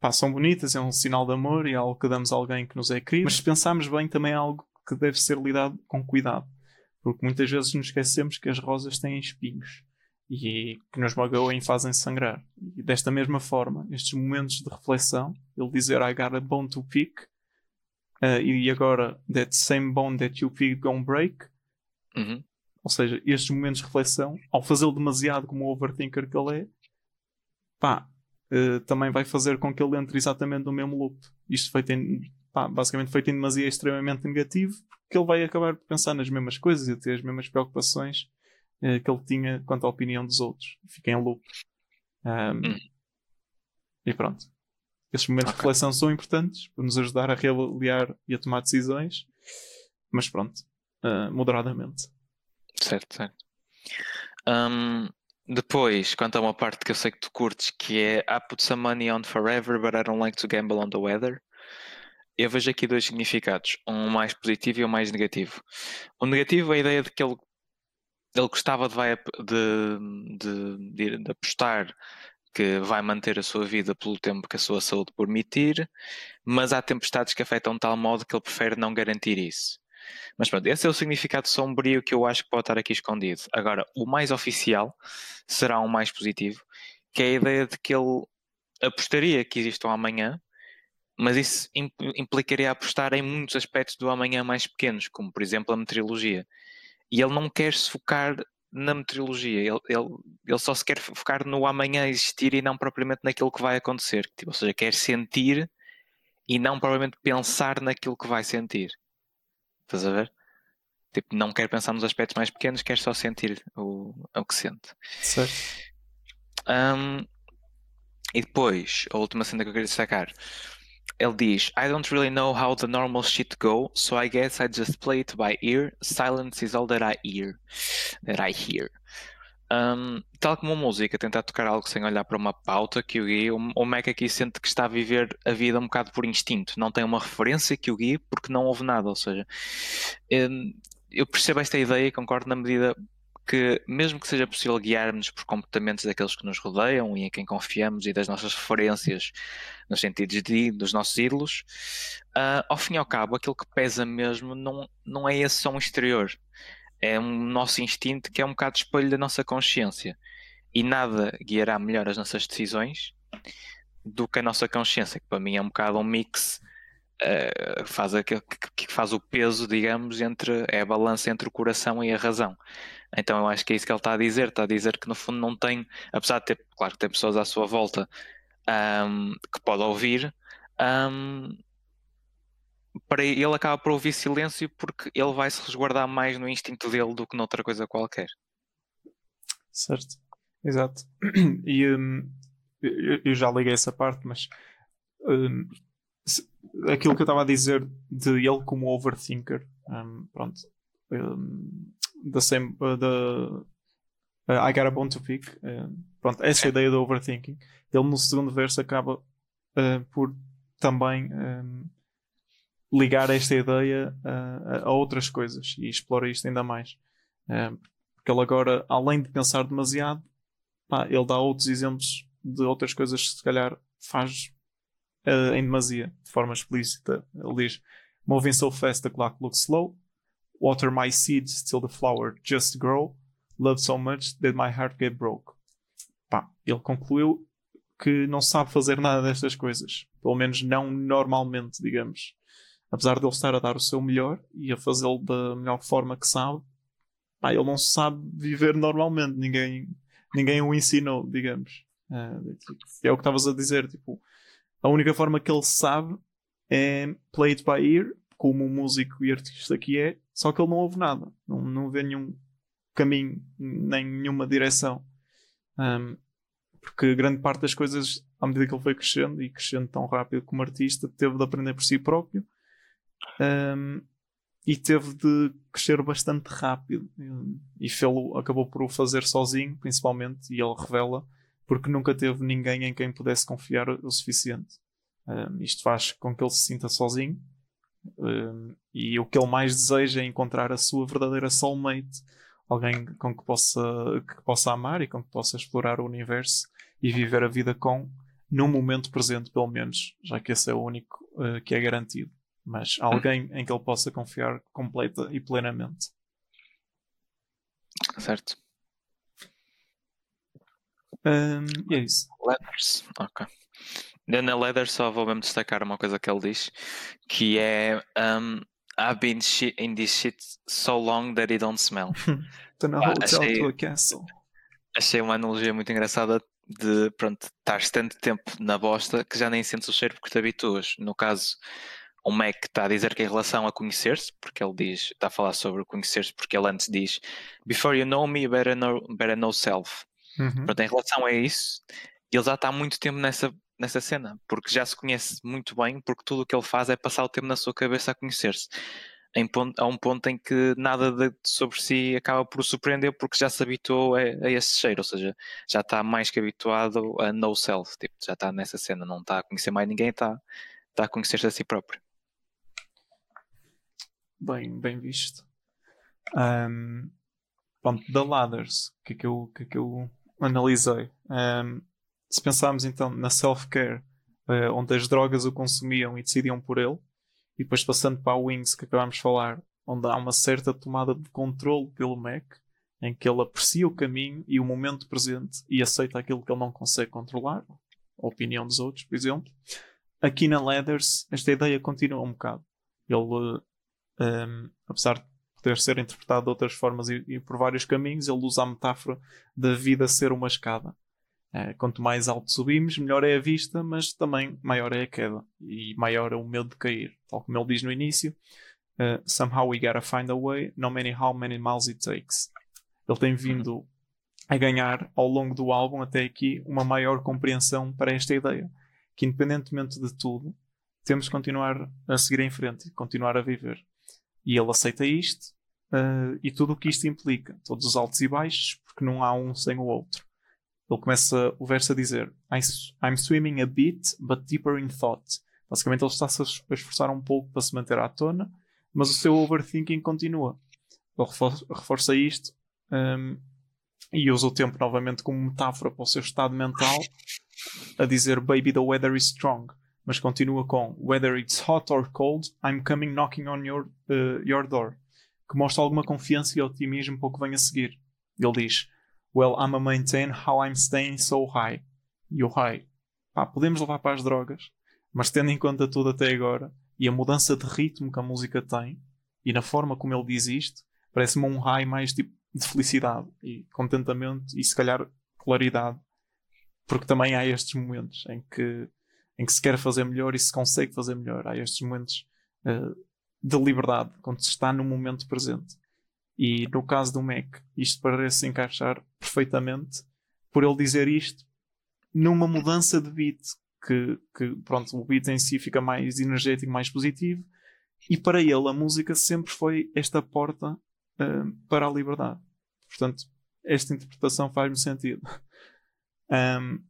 pá, são bonitas, é um sinal de amor e é algo que damos a alguém que nos é querido. Mas se pensarmos bem, também é algo que deve ser lidado com cuidado. Porque muitas vezes nos esquecemos que as rosas têm espinhos e que nos magoam e fazem sangrar. E desta mesma forma, estes momentos de reflexão, ele dizer I got a bone to pick uh, e agora that same bone that you pick gonna break. Uhum. Ou seja, estes momentos de reflexão, ao fazê-lo demasiado como o overthinker que ele é, pá, uh, também vai fazer com que ele entre exatamente no mesmo loop. Isto feito em, pá, basicamente feito em demasia extremamente negativo, porque ele vai acabar por pensar nas mesmas coisas e ter as mesmas preocupações uh, que ele tinha quanto à opinião dos outros. Fica em loop. Um, hum. E pronto. Esses momentos okay. de reflexão são importantes para nos ajudar a reavaliar e a tomar decisões, mas pronto, uh, moderadamente. Certo, certo. Um, depois, quanto a uma parte que eu sei que tu curtes, que é I put some money on forever, but I don't like to gamble on the weather. Eu vejo aqui dois significados, um mais positivo e um mais negativo. O negativo é a ideia de que ele, ele gostava de, vai, de, de, de, apostar que vai manter a sua vida pelo tempo que a sua saúde permitir, mas há tempestades que afetam de tal modo que ele prefere não garantir isso. Mas pronto, esse é o significado sombrio que eu acho que pode estar aqui escondido. Agora, o mais oficial será um mais positivo, que é a ideia de que ele apostaria que existe um amanhã, mas isso implicaria apostar em muitos aspectos do amanhã mais pequenos, como por exemplo a meteorologia. E ele não quer se focar na meteorologia, ele, ele, ele só se quer focar no amanhã existir e não propriamente naquilo que vai acontecer. Tipo, ou seja, quer sentir e não propriamente pensar naquilo que vai sentir. Estás a ver? Tipo, não quer pensar nos aspectos mais pequenos, quer só sentir o, o que sente. Certo. Um, e depois, a última cena que eu queria destacar. Ele diz: I don't really know how the normal shit go, so I guess I just play it by ear. Silence is all that I hear. That I hear. Um, tal como a música, tentar tocar algo sem olhar para uma pauta que o guie, o Mac aqui sente que está a viver a vida um bocado por instinto, não tem uma referência que o guie porque não houve nada. Ou seja, um, eu percebo esta ideia e concordo na medida que, mesmo que seja possível guiar-nos por comportamentos daqueles que nos rodeiam e em quem confiamos e das nossas referências nos sentidos de, dos nossos ídolos, uh, ao fim e ao cabo, aquilo que pesa mesmo não, não é esse som exterior é um nosso instinto que é um bocado espelho da nossa consciência. E nada guiará melhor as nossas decisões do que a nossa consciência, que para mim é um bocado um mix, uh, faz aquele, que, que, faz o peso, digamos, entre é a balança entre o coração e a razão. Então eu acho que é isso que ele está a dizer, está a dizer que no fundo não tem, apesar de ter, claro que tem pessoas à sua volta um, que pode ouvir, um, para ele acaba por ouvir silêncio porque ele vai se resguardar mais no instinto dele do que noutra coisa qualquer. Certo, exato. E um, eu já liguei essa parte, mas aquilo que eu estava a dizer de ele como overthinker, pronto, the same, uh, the, uh, I got a bone to pick, uh, pronto, essa é. ideia do overthinking, ele no segundo verso acaba uh, por também um, ligar esta ideia a, a outras coisas e explora isto ainda mais. Uh, porque ele agora, além de pensar demasiado, pá, ele dá outros exemplos de outras coisas que se calhar faz uh, em demasia, de forma explícita. Ele diz: Moving so fast the clock looks slow. Water my seeds till the flower just grow. Love so much that my heart get broke. Pá, ele concluiu que não sabe fazer nada destas coisas. Pelo menos não normalmente, digamos apesar de ele estar a dar o seu melhor e a fazê-lo da melhor forma que sabe, pá, ele não sabe viver normalmente. Ninguém, ninguém o ensinou, digamos. Uh, é o que estavas a dizer. Tipo, a única forma que ele sabe é play it by ear, como músico e artista que é, só que ele não ouve nada, não, não vê nenhum caminho, nem nenhuma direção. Um, porque grande parte das coisas, à medida que ele foi crescendo e crescendo tão rápido como artista, teve de aprender por si próprio um, e teve de crescer bastante rápido. E fê-lo, acabou por o fazer sozinho, principalmente, e ele revela, porque nunca teve ninguém em quem pudesse confiar o suficiente. Um, isto faz com que ele se sinta sozinho. Um, e o que ele mais deseja é encontrar a sua verdadeira soulmate, alguém com que possa, que possa amar e com que possa explorar o universo e viver a vida com, no momento presente, pelo menos, já que esse é o único uh, que é garantido. Mas alguém em que ele possa confiar completa e plenamente. Certo. Um, e é isso. Letters, ok. Na Leather só vou mesmo destacar uma coisa que ele diz, que é um, I've been in this shit so long that it don't smell. to a hotel achei, to a castle. Achei uma analogia muito engraçada de, pronto, estás tanto tempo na bosta que já nem sentes o cheiro porque te habituas. No caso, o Mac está a dizer que em relação a conhecer-se, porque ele diz, está a falar sobre conhecer-se, porque ele antes diz Before you know me, you better know, better know self. Uhum. Pronto, em relação a isso, ele já está há muito tempo nessa nessa cena, porque já se conhece muito bem, porque tudo o que ele faz é passar o tempo na sua cabeça a conhecer-se. A um ponto em que nada de, sobre si acaba por o surpreender porque já se habituou a, a, esse cheiro, ou seja, já está mais que habituado a no self, tipo, já está nessa cena, não está a conhecer mais ninguém, está, está a conhecer-se a si próprio. Bem, bem visto. Um, pronto, da Ladders, que, é que, eu, que, é que eu analisei? Um, se pensarmos então na self-care, uh, onde as drogas o consumiam e decidiam por ele, e depois passando para a Wings, que acabámos de falar, onde há uma certa tomada de controle pelo Mac, em que ele aprecia o caminho e o momento presente e aceita aquilo que ele não consegue controlar, a opinião dos outros, por exemplo. Aqui na Leathers, esta ideia continua um bocado. Ele, um, ehm, apesar de poder ser interpretado de outras formas e, e por vários caminhos, ele usa a metáfora da vida ser uma escada. Uh, quanto mais alto subimos, melhor é a vista, mas também maior é a queda e maior é o medo de cair. Tal como ele diz no início, uh, somehow we gotta find a way, no matter how many miles it takes. Ele tem vindo a ganhar ao longo do álbum até aqui uma maior compreensão para esta ideia, que independentemente de tudo, temos que continuar a seguir em frente, continuar a viver. E ele aceita isto uh, e tudo o que isto implica, todos os altos e baixos, porque não há um sem o outro. Ele começa o verso a dizer: I'm swimming a bit, but deeper in thought. Basicamente, ele está-se a esforçar um pouco para se manter à tona, mas o seu overthinking continua. Ele reforça isto um, e usa o tempo novamente como metáfora para o seu estado mental, a dizer: Baby, the weather is strong. Mas continua com: Whether it's hot or cold, I'm coming knocking on your, uh, your door. Que mostra alguma confiança e otimismo para o que vem a seguir. Ele diz: Well, I'm a maintain how I'm staying so high. E o high, pá, podemos levar para as drogas, mas tendo em conta tudo até agora e a mudança de ritmo que a música tem e na forma como ele diz isto, parece-me um high mais tipo de felicidade e contentamento e se calhar claridade. Porque também há estes momentos em que, em que se quer fazer melhor e se consegue fazer melhor. Há estes momentos uh, de liberdade, quando se está no momento presente. E no caso do Mac, isto parece encaixar perfeitamente por ele dizer isto numa mudança de beat. Que, que pronto, o beat em si fica mais energético, mais positivo. E para ele a música sempre foi esta porta uh, para a liberdade. Portanto, esta interpretação faz-me sentido. Um,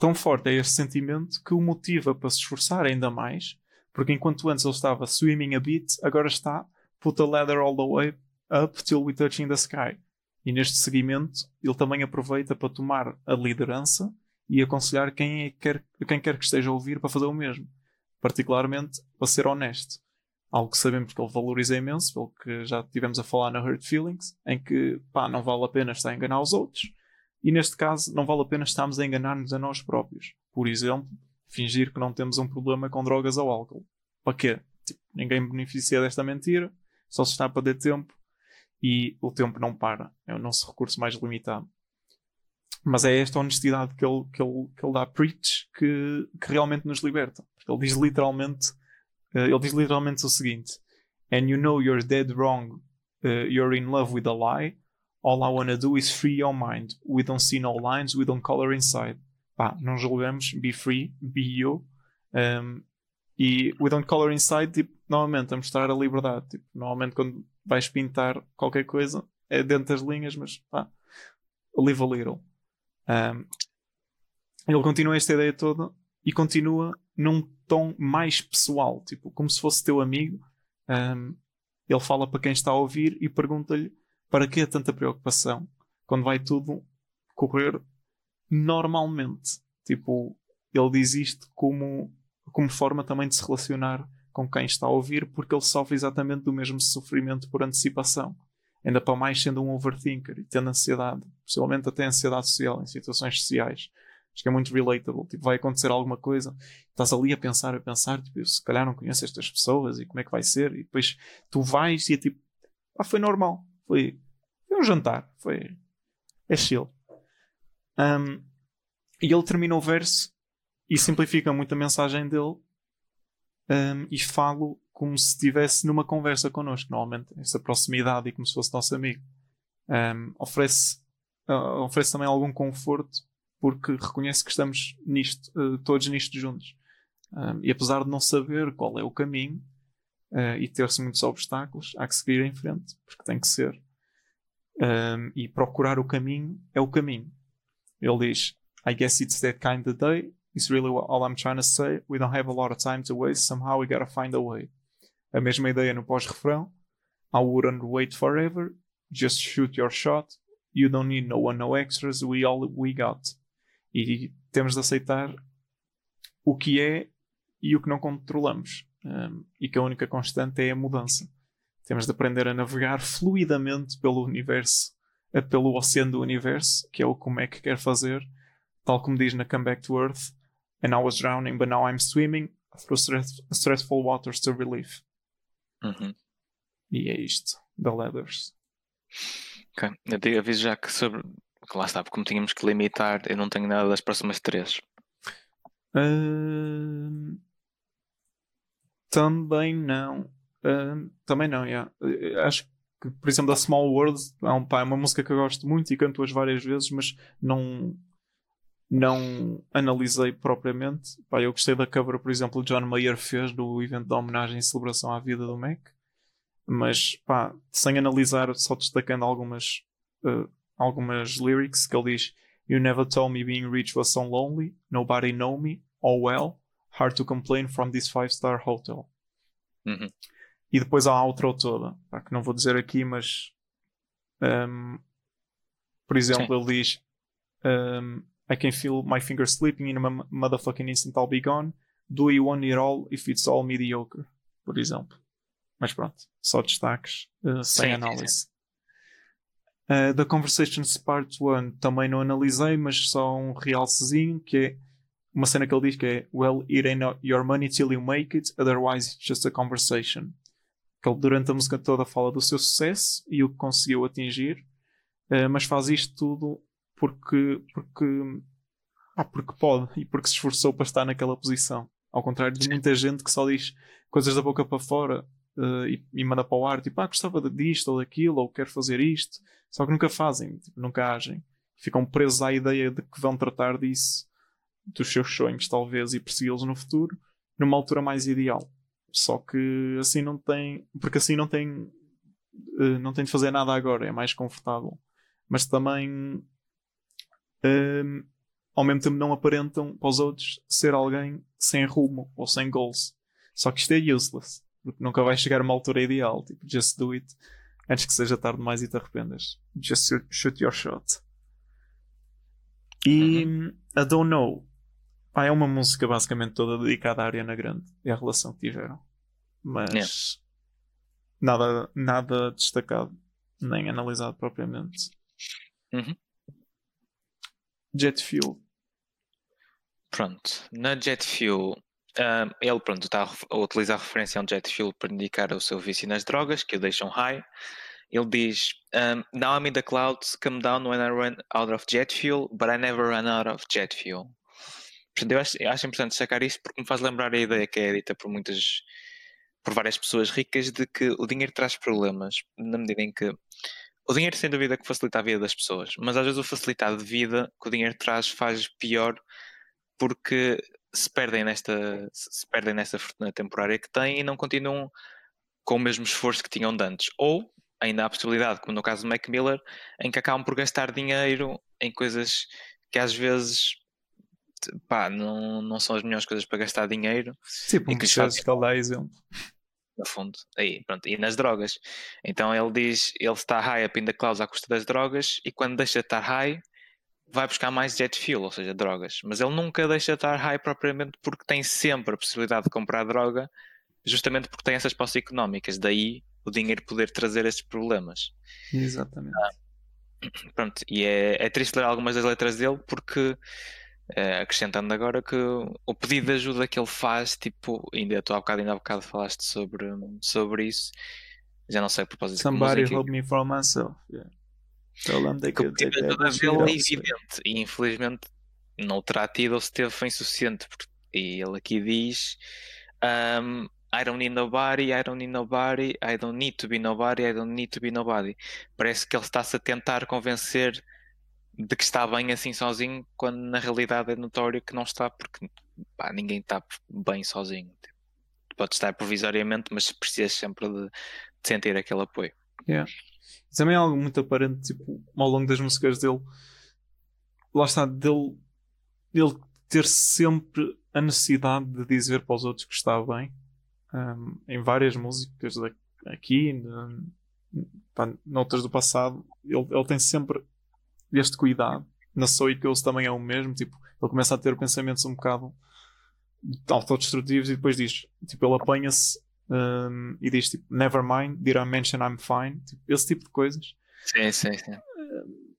tão forte é este sentimento que o motiva para se esforçar ainda mais, porque enquanto antes ele estava swimming a bit, agora está put a ladder all the way Up Till We Touch in the Sky. E neste seguimento, ele também aproveita para tomar a liderança e aconselhar quem, é, quer, quem quer que esteja a ouvir para fazer o mesmo. Particularmente para ser honesto. Algo que sabemos que ele valoriza imenso, pelo que já tivemos a falar na Hurt Feelings, em que pá, não vale a pena estar a enganar os outros. E neste caso, não vale a pena estarmos a enganar-nos a nós próprios. Por exemplo, fingir que não temos um problema com drogas ou álcool. Para quê? Tipo, ninguém beneficia desta mentira, só se está a perder tempo e o tempo não para. É o nosso recurso mais limitado. Mas é esta honestidade que ele, que ele, que ele dá a preach que, que realmente nos liberta. Porque ele diz literalmente Uh, ele diz literalmente o seguinte: And you know you're dead wrong, uh, you're in love with a lie. All I wanna do is free your mind. We don't see no lines, we don't color inside. Pá, não julgamos, be free, be you. Um, e we don't color inside, tipo, normalmente a mostrar a liberdade. Tipo, normalmente quando vais pintar qualquer coisa é dentro das linhas, mas pá, live a little. Um, ele continua esta ideia toda e continua num tom mais pessoal, tipo, como se fosse teu amigo. Um, ele fala para quem está a ouvir e pergunta-lhe para que tanta preocupação quando vai tudo correr normalmente. Tipo, ele diz isto como, como forma também de se relacionar com quem está a ouvir, porque ele sofre exatamente do mesmo sofrimento por antecipação. Ainda para mais sendo um overthinker e tendo ansiedade, possivelmente até ansiedade social em situações sociais. Acho que é muito relatable. Tipo, vai acontecer alguma coisa, estás ali a pensar, a pensar, tipo, se calhar não conheço estas pessoas e como é que vai ser, e depois tu vais e é tipo, ah, foi normal, foi, foi um jantar, foi, é chill. Um, e ele termina o verso e simplifica muito a mensagem dele um, e falo como se estivesse numa conversa connosco, normalmente, essa proximidade e como se fosse nosso amigo. Um, oferece, uh, oferece também algum conforto porque reconhece que estamos nisto, uh, todos nisto juntos. Um, e apesar de não saber qual é o caminho uh, e ter-se muitos obstáculos, há que seguir em frente, porque tem que ser. Um, e procurar o caminho é o caminho. Ele diz: I guess it's that kind of day. It's really all I'm trying to say. We don't have a lot of time to waste. Somehow we gotta find a way. A mesma ideia no pós-refrão. I wouldn't wait forever. Just shoot your shot. You don't need no one, no extras. We all we got. E temos de aceitar o que é e o que não controlamos. Um, e que a única constante é a mudança. Temos de aprender a navegar fluidamente pelo universo, eh, pelo oceano do universo, que é o como é que quer fazer, tal como diz na Come Back to Earth. And I was drowning, but now I'm swimming through stressful waters to relief. Uhum. E é isto, da Leathers. Ok, eu aviso já que sobre lá está, como tínhamos que limitar, eu não tenho nada das próximas três. Uh, também não. Uh, também não, yeah. Uh, acho que, por exemplo, da Small World é, um, pá, é uma música que eu gosto muito e canto-as várias vezes, mas não, não analisei propriamente. Pá, eu gostei da cover, por exemplo, que John Mayer fez do evento de homenagem e celebração à vida do Mac, mas pá, sem analisar, só destacando algumas uh, algumas lyrics que ele diz You never told me being rich was so lonely, nobody know me, oh well, hard to complain from this five star hotel. Uhum. E depois há a outro toda, pá, que não vou dizer aqui, mas um, por exemplo, Sim. ele diz um, I can feel my fingers slipping in a motherfucking instant I'll be gone. Do you want it all if it's all mediocre? Por exemplo. Mas pronto, só destaques uh, sem sim, análise. Sim. Uh, da Conversations Part 1 também não analisei, mas só um realcezinho que é uma cena que ele diz que é Well, it ain't your money till you make it, otherwise it's just a conversation. Que ele durante a música toda fala do seu sucesso e o que conseguiu atingir, uh, mas faz isto tudo porque, porque, ah, porque pode e porque se esforçou para estar naquela posição. Ao contrário de muita gente que só diz coisas da boca para fora uh, e, e, manda para o ar, tipo, ah, gostava disto ou daquilo, ou quero fazer isto, só que nunca fazem, tipo, nunca agem. Ficam presos à ideia de que vão tratar disso, dos seus sonhos, talvez, e persegui-los no futuro, numa altura mais ideal. Só que assim não tem, porque assim não tem, uh, não tem de fazer nada agora, é mais confortável. Mas também, uh, ao mesmo tempo, não aparentam para os outros ser alguém sem rumo ou sem goals. Só que isto é useless. Porque nunca vai chegar a uma altura ideal. Tipo, just do it. Antes que seja tarde demais e te arrependas. Just shoot your shot. E uhum. I Don't Know. Pá, é uma música basicamente toda dedicada à Ariana Grande. É a relação que tiveram. Mas yeah. nada, nada destacado. Nem analisado propriamente. Uhum. Jet Fuel. Pronto. Na Jet Fuel um, ele pronto, está a utilizar a referência a um jet fuel para indicar o seu vício nas drogas, que o deixam high. Ele diz: um, Now I'm in the clouds, come down when I run out of jet fuel, but I never run out of jet fuel. Portanto, eu acho, eu acho importante sacar isso porque me faz lembrar a ideia que é dita por muitas por várias pessoas ricas de que o dinheiro traz problemas, na medida em que o dinheiro sem dúvida que facilita a vida das pessoas, mas às vezes o facilitado de vida que o dinheiro traz faz pior porque se perdem nesta, se perdem nessa fortuna temporária que têm e não continuam com o mesmo esforço que tinham de antes. Ou ainda há a possibilidade, como no caso do Mac Miller, em que acabam por gastar dinheiro em coisas que às vezes pá, não, não são as melhores coisas para gastar dinheiro. Tipo, um que fazem... que ele dá exemplo no fundo. Aí, pronto, e nas drogas. Então ele diz, ele está high up in the clouds à custa das drogas e quando deixa de estar high, vai buscar mais jet fuel, ou seja, drogas. Mas ele nunca deixa de estar high propriamente porque tem sempre a possibilidade de comprar droga, justamente porque tem essas posses económicas. Daí o dinheiro poder trazer esses problemas. Exatamente. Ah, pronto, e é, é triste ler algumas das letras dele porque Uh, acrescentando agora que o pedido de ajuda que ele faz, tipo, ainda estou há bocado, ainda há bocado falaste sobre, sobre isso, já não sei a propósito Somebody de help me from myself. Yeah. They que o pedido de ajuda dele é evidente e infelizmente não terá tido ou se teve foi insuficiente. E ele aqui diz: um, I don't need nobody, I don't need nobody, I don't need to be nobody, I don't need to be nobody. Parece que ele está-se a tentar convencer de que está bem assim sozinho, quando na realidade é notório que não está, porque pá, ninguém está bem sozinho. Tipo, pode estar provisoriamente, mas precisas sempre de, de sentir aquele apoio. Yeah. Também é algo muito aparente, tipo, ao longo das músicas dele, lá está, dele, dele ter sempre a necessidade de dizer para os outros que está bem, um, em várias músicas aqui, um, pá, noutras do passado, ele, ele tem sempre este cuidado. Na Soul Girls também é o mesmo, tipo, ele começa a ter pensamentos um bocado autodestrutivos e depois diz, tipo, ele apanha-se um, e diz tipo, never mind, did I mention I'm fine? Tipo, esse tipo de coisas. Sim, sim, sim.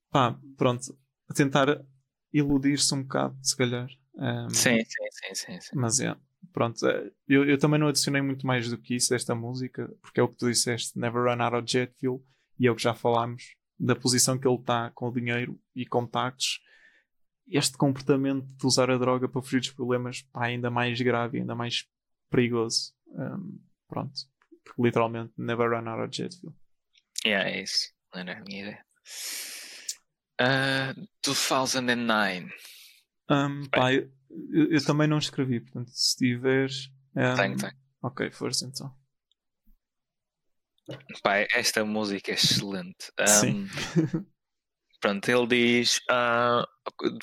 pá, pronto, a tentar iludir-se um bocado, se calhar. Um, sim, sim, sim, sim. Mas é, pronto, é, eu, eu também não adicionei muito mais do que isso esta música, porque é o que tu disseste, never run out of jet fuel, e é o que já falámos da posição que ele está com o dinheiro e contactos, este comportamento de usar a droga para fugir dos problemas pá, ainda mais grave, ainda mais perigoso. Um, pronto. Porque literalmente never run out of jet fuel. Yeah, é isso. Não era a minha ideia. Uh, 2009. Um, pá, eu, eu, também não escrevi, portanto, se tiveres. Um, tenho, tenho. Ok, força então. Pai, esta música é excelente. Um, Sim. pronto, ele diz. Uh,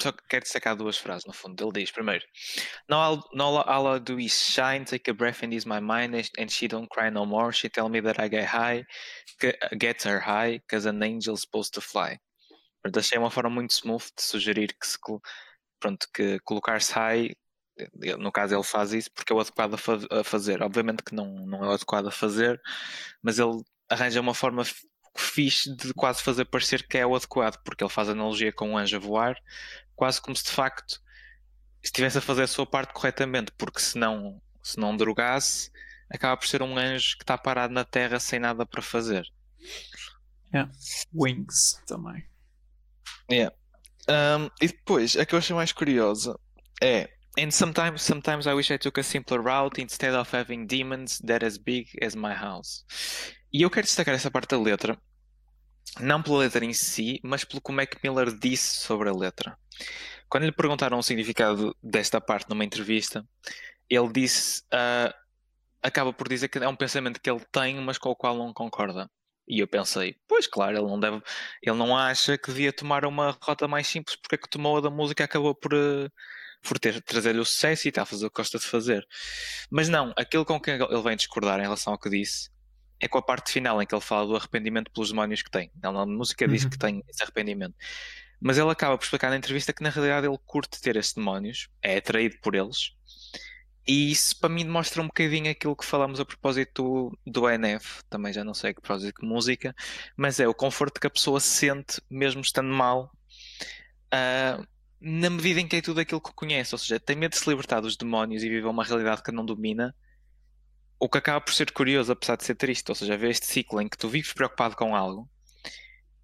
só quero destacar duas frases no fundo. Ele diz primeiro: No, all, no, all I do is shine, take a breath and ease my mind, and she don't cry no more. She tell me that I get high, get her high, cause an angel's supposed to fly. Pronto, achei uma forma muito smooth de sugerir que se, pronto, que colocar-se high no caso ele faz isso porque é o adequado a, fa a, fazer. Obviamente que não, não é o adequado a fazer, mas ele arranja uma forma fixe de quase fazer parecer que é o adequado, porque ele faz analogia com um anjo a voar, quase como se de facto estivesse a fazer a sua parte corretamente, porque se não, se não drogasse, acaba por ser um anjo que está parado na terra sem nada para fazer. Yeah. Wings também. Yeah. Um, e depois, a que eu achei mais curiosa é and sometimes sometimes I wish I took a simpler route instead of having demons that as big as my house. E eu quero destacar essa parte da letra, não pela letra em si, mas pelo como é que Miller disse sobre a letra. Quando lhe perguntaram o significado desta parte numa entrevista, ele disse, uh, acaba por dizer que é um pensamento que ele tem, mas com o qual não concorda. E eu pensei, pois claro, ele não deve, ele não acha que devia tomar uma rota mais simples, porque é que tomou a da música acabou por uh, por ter trazer-lhe o sucesso e está a fazer o que gosta de fazer. Mas não, aquilo com que ele vem discordar em relação ao que disse é com a parte final em que ele fala do arrependimento pelos demónios que tem. Ele na música diz uhum. que tem esse arrependimento. Mas ele acaba por explicar na entrevista que na realidade ele curte ter esses demónios, é atraído por eles. E isso para mim mostra um bocadinho aquilo que falamos a propósito do, do NF, também já não sei a propósito de música, mas é o conforto que a pessoa sente mesmo estando mal. Uh, na medida em que é tudo aquilo que conhece, ou seja, tem medo de se libertar dos demónios e viver uma realidade que não domina, o que acaba por ser curioso, apesar de ser triste, ou seja, ver este ciclo em que tu vives preocupado com algo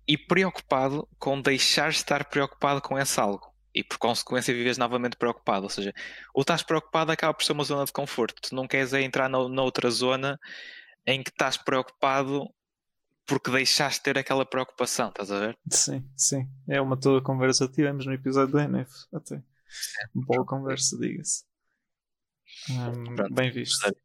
e preocupado com deixar de estar preocupado com esse algo. e por consequência vives novamente preocupado. Ou seja, o estás preocupado acaba por ser uma zona de conforto. Tu não queres é entrar na, noutra zona em que estás preocupado porque deixaste de ter aquela preocupação, estás a ver? Sim, sim. É uma toda conversa que tivemos no episódio do NF, até. Boa conversa, diga-se. Um, bem visto.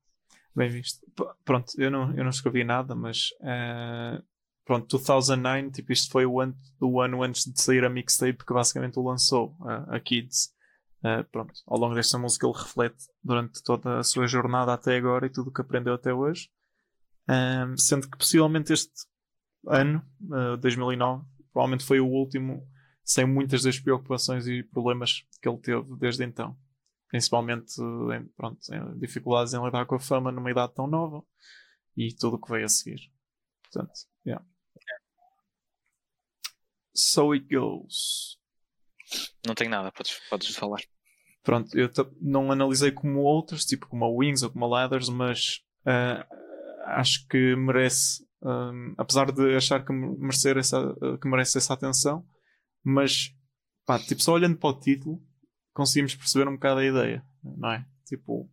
Bem visto. P pronto, eu não, eu não escrevi nada, mas uh, pronto, 2009, tipo, isto foi o ano, o ano antes de sair a mixtape que basicamente o lançou, uh, a Kids. Uh, pronto, ao longo desta música ele reflete durante toda a sua jornada até agora e tudo o que aprendeu até hoje. Um, sendo que possivelmente este ano, uh, 2009, provavelmente foi o último sem muitas das preocupações e problemas que ele teve desde então. Principalmente em, pronto, em dificuldades em lidar com a fama numa idade tão nova e tudo o que veio a seguir. Portanto, yeah. So it goes. Não tenho nada, podes, podes falar. Pronto, eu não analisei como outros, tipo como a Wings ou como a Ladders, mas uh, acho que merece um, apesar de achar que, merecer essa, que merece essa atenção, mas pá, tipo, só olhando para o título conseguimos perceber um bocado a ideia, não é? Tipo,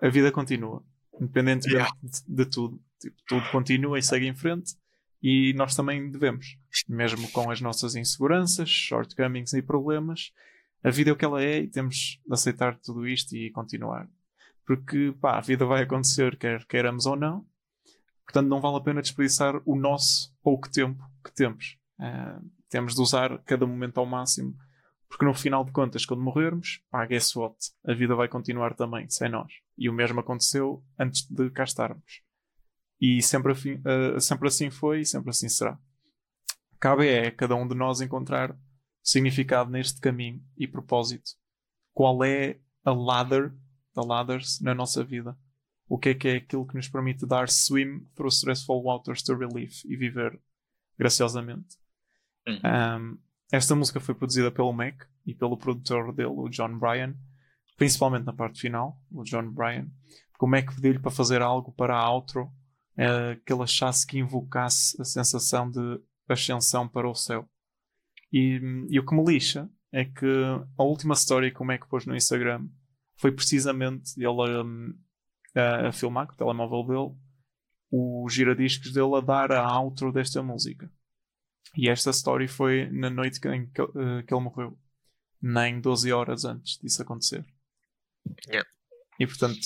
a vida continua, independentemente yeah. de, de, tudo. Tipo, tudo continua e segue em frente e nós também devemos, mesmo com as nossas inseguranças, shortcomings e problemas. A vida é o que ela é e temos de aceitar tudo isto e continuar. Porque pá, a vida vai acontecer, quer queiramos ou não, Portanto, não vale a pena desperdiçar o nosso pouco tempo que temos. Uh, temos de usar cada momento ao máximo, porque no final de contas, quando morrermos, pá, guess what? A vida vai continuar também, sem nós. E o mesmo aconteceu antes de cá estarmos. E sempre, afim, uh, sempre assim foi e sempre assim será. Cabe é cada um de nós encontrar significado neste caminho e propósito. Qual é a ladder, da ladders na nossa vida? O que é que é aquilo que nos permite dar swim through stressful waters to relief e viver graciosamente. Uhum. Um, esta música foi produzida pelo Mac e pelo produtor dele, o John Bryan, principalmente na parte final, o John Bryan. Porque o Mac pediu-lhe para fazer algo para a outro uh, que ele achasse que invocasse a sensação de ascensão para o céu. E, e o que me lixa é que a última story que o Mac pôs no Instagram foi precisamente ele um, a, a filmar com o telemóvel dele o giradiscos dele a dar a outro desta música. E esta story foi na noite em que, uh, que ele morreu. Nem 12 horas antes disso acontecer. Yeah. E portanto,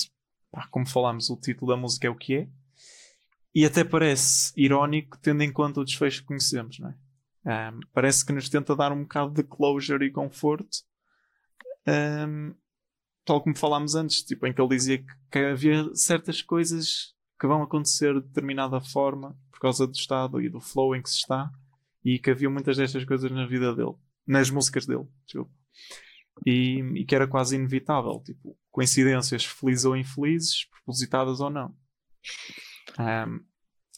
pá, como falámos, o título da música é o que é. E até parece irónico, tendo em conta o desfecho que conhecemos, não é? Um, parece que nos tenta dar um bocado de closure e conforto. Um, tal como falámos antes, tipo, em que ele dizia que, que havia certas coisas que vão acontecer de determinada forma por causa do estado e do flow em que se está e que havia muitas destas coisas na vida dele, nas músicas dele. E, e que era quase inevitável, tipo, coincidências felizes ou infelizes, propositadas ou não. Um,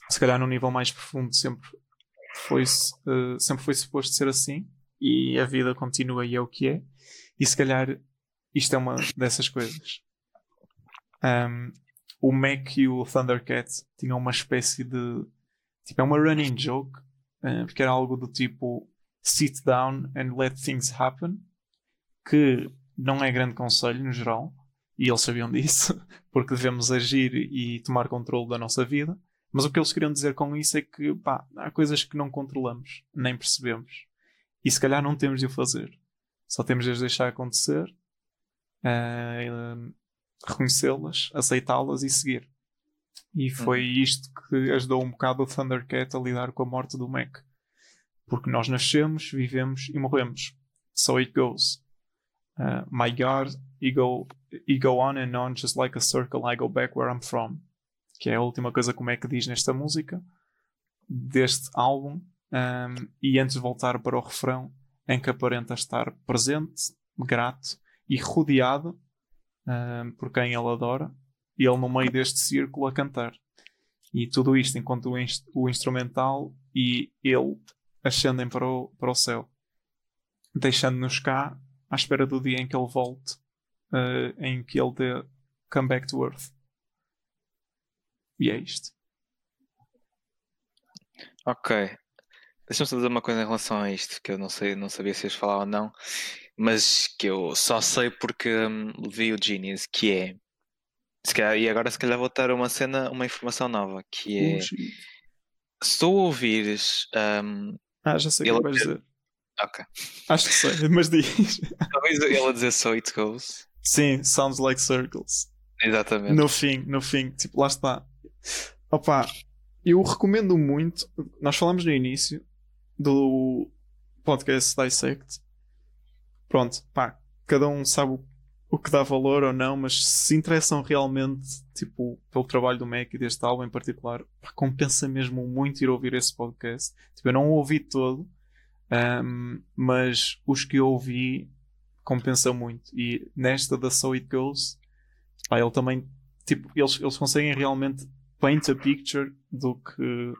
se calhar num nível mais profundo sempre foi, uh, sempre foi suposto ser assim e a vida continua e é o que é. E se calhar isto é uma dessas coisas. Um, o Mac e o Thundercat tinham uma espécie de. Tipo, é uma running joke, porque era algo do tipo sit down and let things happen, que não é grande conselho no geral, e eles sabiam disso, porque devemos agir e tomar controle da nossa vida. Mas o que eles queriam dizer com isso é que pá, há coisas que não controlamos, nem percebemos. E se calhar não temos de o fazer. Só temos de as deixar acontecer uh, reconhecê-las, aceitá-las e seguir. E foi uhum. isto que ajudou um bocado o Thundercat a lidar com a morte do Mac. Porque nós nascemos, vivemos e morremos. So it goes. Uh, my God, you go, you go on and on just like a circle, I go back where I'm from. Que é a última coisa que o Mac diz nesta música, deste álbum. Um, e antes de voltar para o refrão, em que aparenta estar presente, grato e rodeado uh, por quem ele adora, e ele no meio deste círculo a cantar. E tudo isto enquanto o, inst o instrumental e ele ascendem para o, para o céu, deixando-nos cá à espera do dia em que ele volte, uh, em que ele dê come back to earth. E é isto. Ok. Deixa-me só dizer uma coisa em relação a isto, que eu não sei, não sabia se ias falar ou não, mas que eu só sei porque hum, vi o Genius, que é calhar, e agora se calhar vou ter uma cena, uma informação nova, que é se tu ouvires um, Ah, já sei o que vais dizer. Ok. Acho que sei, mas diz. Talvez ele a dizer So It Goes. Sim, sounds like circles. Exatamente. No fim, no fim, tipo, lá está. Opa, eu recomendo muito. Nós falamos no início do podcast Dissect. Pronto, pá, cada um sabe o que dá valor ou não, mas se interessam realmente, tipo, pelo trabalho do Mac e deste álbum em particular, pá, compensa mesmo muito ir ouvir esse podcast. Tipo, eu não o ouvi todo, um, mas os que eu ouvi compensa muito. E nesta da So It Goes, pá, ele também, tipo, eles, eles conseguem realmente paint a picture do que,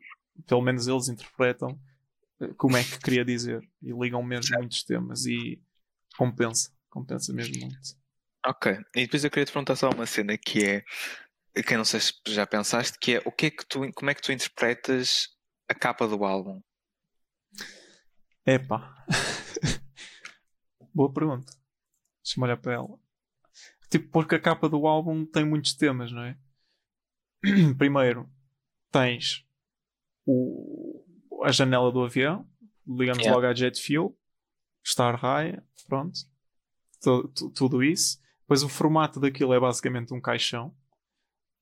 pelo menos eles interpretam, como é que queria dizer. E ligam mesmo muitos temas e compensa, compensa mesmo muito. Ok, e depois eu queria te perguntar só uma cena que é, que eu não sei se já pensaste, que é o que é que tu, como é que tu interpretas a capa do álbum? Epá. Boa pergunta. Deixa-me olhar para ela. Tipo, porque a capa do álbum tem muitos temas, não é? Primeiro, tens o, a janela do avião, ligamos yeah. logo à jet fuel, Star High, pronto. tudo isso. Depois o formato daquilo é basicamente um caixão.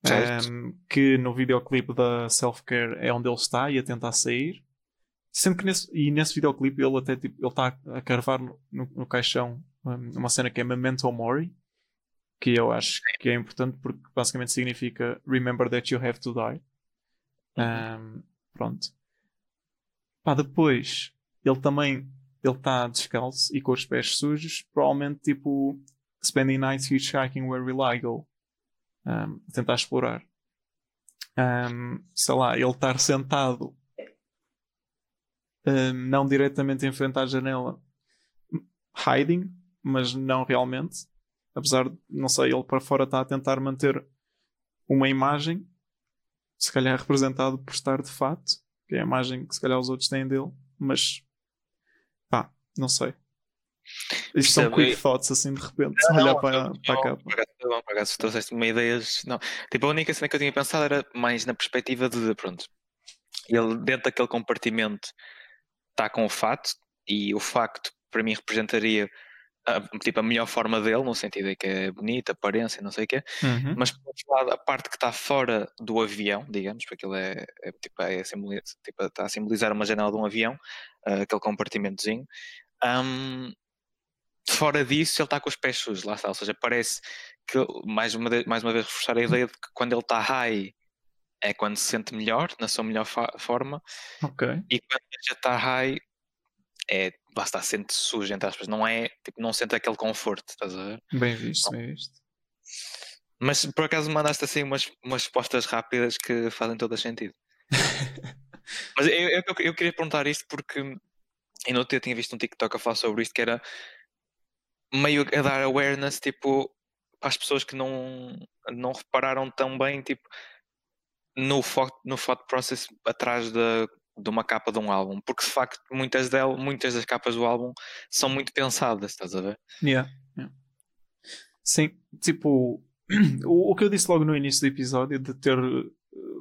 Um, que no videoclipe da Self Care é onde ele está e a tentar sair. Sendo que nesse, e nesse videoclipe ele até tipo, ele está a carvar no, no, caixão um, uma cena que é Memento Mori, que eu acho que é importante porque basicamente significa Remember that you have to die. Um, pronto. Pá, depois ele também ele está descalço e com os pés sujos, provavelmente tipo spending nights hitchhiking where will I go? Um, tentar explorar. Um, sei lá, ele estar sentado um, não diretamente em frente à janela hiding, mas não realmente. Apesar de, não sei, ele para fora está a tentar manter uma imagem, se calhar representado por estar de fato, que é a imagem que se calhar os outros têm dele, mas não sei. Isto são quick thoughts assim de repente, não, olhar não, para, não, para a capa. Por acaso, trouxeste uma ideia. Não. Tipo, a única cena que eu tinha pensado era mais na perspectiva de, pronto, ele dentro daquele compartimento está com o fato e o facto para mim representaria a, tipo, a melhor forma dele, no sentido de que é bonita, aparência, não sei o quê, uhum. mas por outro lado, a parte que está fora do avião, digamos, porque ele é, é, tipo, é tipo, está a simbolizar uma janela de um avião, uh, aquele compartimentozinho. Um, fora disso, ele está com os pés sujos, lá está. Ou seja, parece que, mais uma, vez, mais uma vez, reforçar a ideia de que quando ele está high é quando se sente melhor, na sua melhor forma. Ok. E quando já está high, é, lá está, sente sujo, entre aspas. Não é, tipo, não sente aquele conforto, estás a ver? Bem visto, bem visto. Mas por acaso mandaste assim umas, umas respostas rápidas que fazem todo sentido. Mas eu, eu, eu, queria perguntar isto porque eu não tinha visto um TikTok a falar sobre isto que era meio a dar awareness tipo para as pessoas que não, não repararam tão bem tipo no thought, no thought process atrás de, de uma capa de um álbum, porque de facto muitas, delas, muitas das capas do álbum são muito pensadas, estás a ver? Yeah, yeah. Sim, tipo o, o que eu disse logo no início do episódio de ter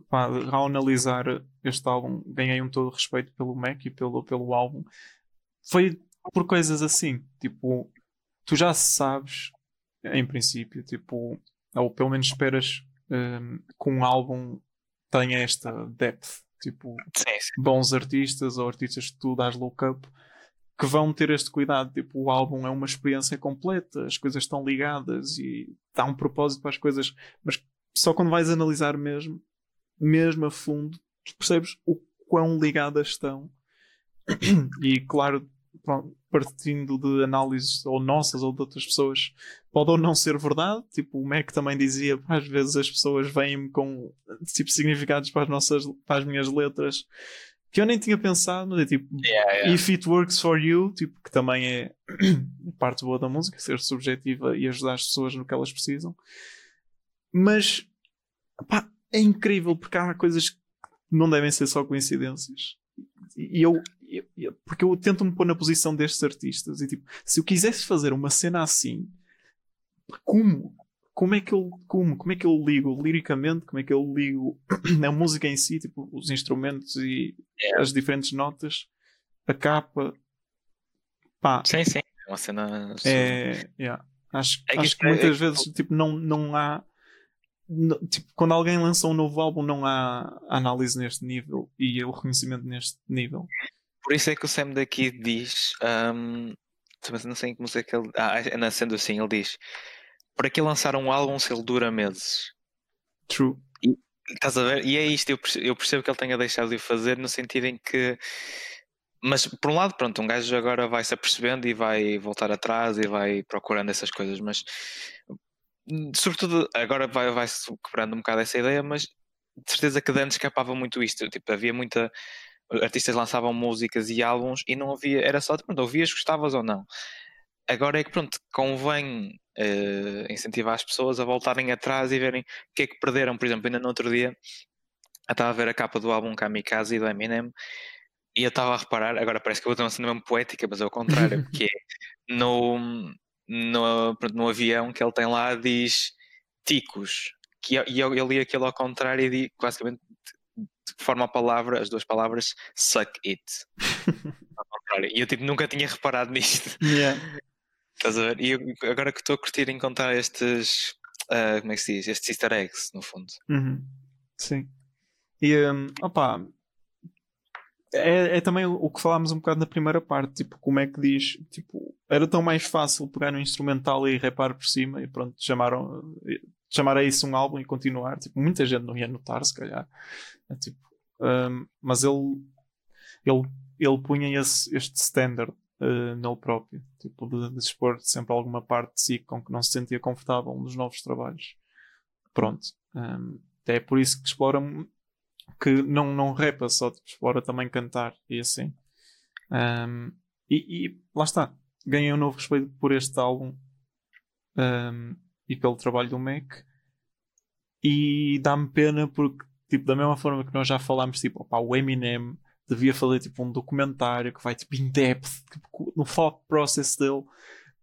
pá, ao analisar este álbum ganhei um todo respeito pelo Mac e pelo, pelo álbum foi por coisas assim, tipo tu já sabes, em princípio, tipo, ou pelo menos esperas um, que um álbum tenha esta depth, tipo, sim, sim. bons artistas ou artistas que tu dás look up que vão ter este cuidado, tipo, o álbum é uma experiência completa, as coisas estão ligadas e dá um propósito para as coisas, mas só quando vais analisar mesmo, mesmo a fundo, percebes o quão ligadas estão. e claro, partindo de análises ou nossas ou de outras pessoas, pode ou não ser verdade. Tipo, o Mac também dizia, às vezes as pessoas vêm com tipo significados para as nossas, para as minhas letras que eu nem tinha pensado, mas é tipo, yeah, yeah. if it works for you, tipo, que também é parte boa da música, ser subjetiva e ajudar as pessoas no que elas precisam. Mas, pá, é incrível porque há coisas que não devem ser só coincidências e eu, eu, porque eu tento me pôr na posição destes artistas e tipo, se eu quisesse fazer uma cena assim, como? Como é que eu como? Como é que eu ligo liricamente? Como é que eu ligo a música em si, tipo, os instrumentos e yeah. as diferentes notas, a capa? Pá. Sim, sim. É uma cena. É, yeah. Acho, é que, acho que é, muitas é, vezes tipo, não, não há. Não, tipo, quando alguém lança um novo álbum, não há análise neste nível e o reconhecimento neste nível. Por isso é que o Sam daqui diz. Um, não sei como é que ele. Ah, sendo assim, ele diz: Para que lançar um álbum se ele dura meses? True. E, estás a ver? E é isto, eu percebo, eu percebo que ele tenha deixado de o fazer no sentido em que mas por um lado, pronto, um gajo agora vai se apercebendo e vai voltar atrás e vai procurando essas coisas, mas sobretudo agora vai, vai quebrando um bocado essa ideia, mas de certeza que de antes escapava muito isto, tipo, havia muita artistas lançavam músicas e álbuns e não havia, era só, pronto, ouvias, gostavas ou não. Agora é que pronto, convém uh, incentivar as pessoas a voltarem atrás e verem o que é que perderam, por exemplo, ainda no outro dia eu estava a ver a capa do álbum Kamikaze do Eminem e eu estava a reparar, agora parece que eu vou ter uma cena mesmo poética, mas é o contrário, porque é no, no, no avião que ele tem lá diz ticos, que, e eu, eu li aquilo ao contrário e digo, basicamente forma a palavra, as duas palavras suck it. e eu tipo nunca tinha reparado nisto. Yeah. Estás a ver? E eu, agora que estou a curtir encontrar estes, uh, como é que se diz? Estes easter eggs, no fundo. Uhum. Sim. E um, opa, é, é, também o que falámos um bocado na primeira parte, tipo, como é que diz, tipo, era tão mais fácil pegar um instrumental e repar por cima e pronto, chamaram, chamar a isso um álbum e continuar, tipo, muita gente não ia notar, se calhar, é, tipo, um, mas ele, ele, ele punha esse, este standard uh, nele próprio, tipo, de, de expor sempre alguma parte de si com que não se sentia confortável nos novos trabalhos. Pronto. Um, é por isso que explora que não, não repa só, tipo, também cantar e assim. Um, e, e, lá está, ganhei um novo respeito por este álbum um, e pelo trabalho do Mac. E dá-me pena porque, tipo, da mesma forma que nós já falámos, tipo, opa, o Eminem devia fazer tipo um documentário que vai tipo in depth tipo, no thought process dele.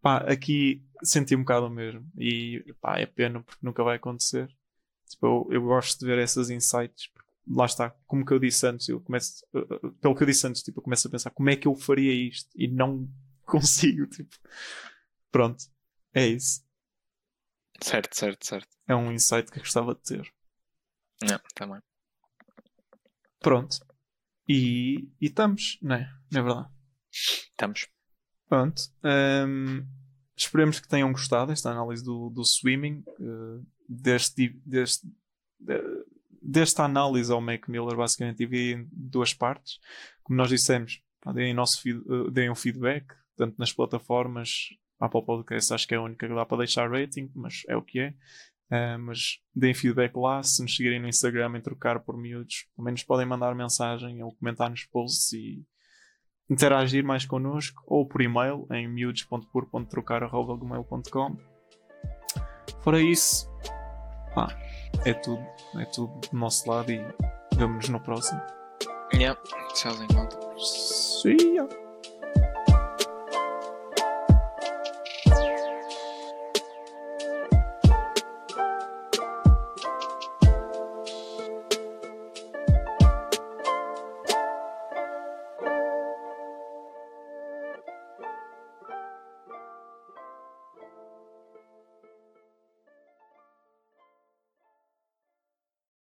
Pá, aqui senti um bocado o mesmo. E pá, é pena porque nunca vai acontecer. Tipo, eu, eu gosto de ver essas insights lá está, como que eu disse antes, eu começo, eh, eh, pelo que eu disse antes, tipo, eu começo a pensar como é que eu faria isto e não consigo, tipo, pronto, é isso. Certo, certo, certo. É um insight que eu gostava de ter. Não, também. Pronto. E, e estamos, não é? Não é verdade? Estamos. Pronto. Um, esperemos que tenham gostado desta análise do, do swimming, uh, deste, deste, desta análise ao Mac Miller, basicamente, dividi em duas partes. Como nós dissemos, deem, nosso feed, uh, deem um feedback, tanto nas plataformas, Apple Podcast, acho que é a única que dá para deixar rating, mas é o que é. Uh, mas deem feedback lá. Se nos seguirem no Instagram e trocar por miúdos, pelo menos podem mandar mensagem ou comentar nos posts e interagir mais connosco, ou por e-mail em miúdos.pur.trocar.gmail.com. Fora isso, pá, é tudo, é tudo do nosso lado e vemo-nos no próximo. Yeah. Tchauzinho, malta. See ya.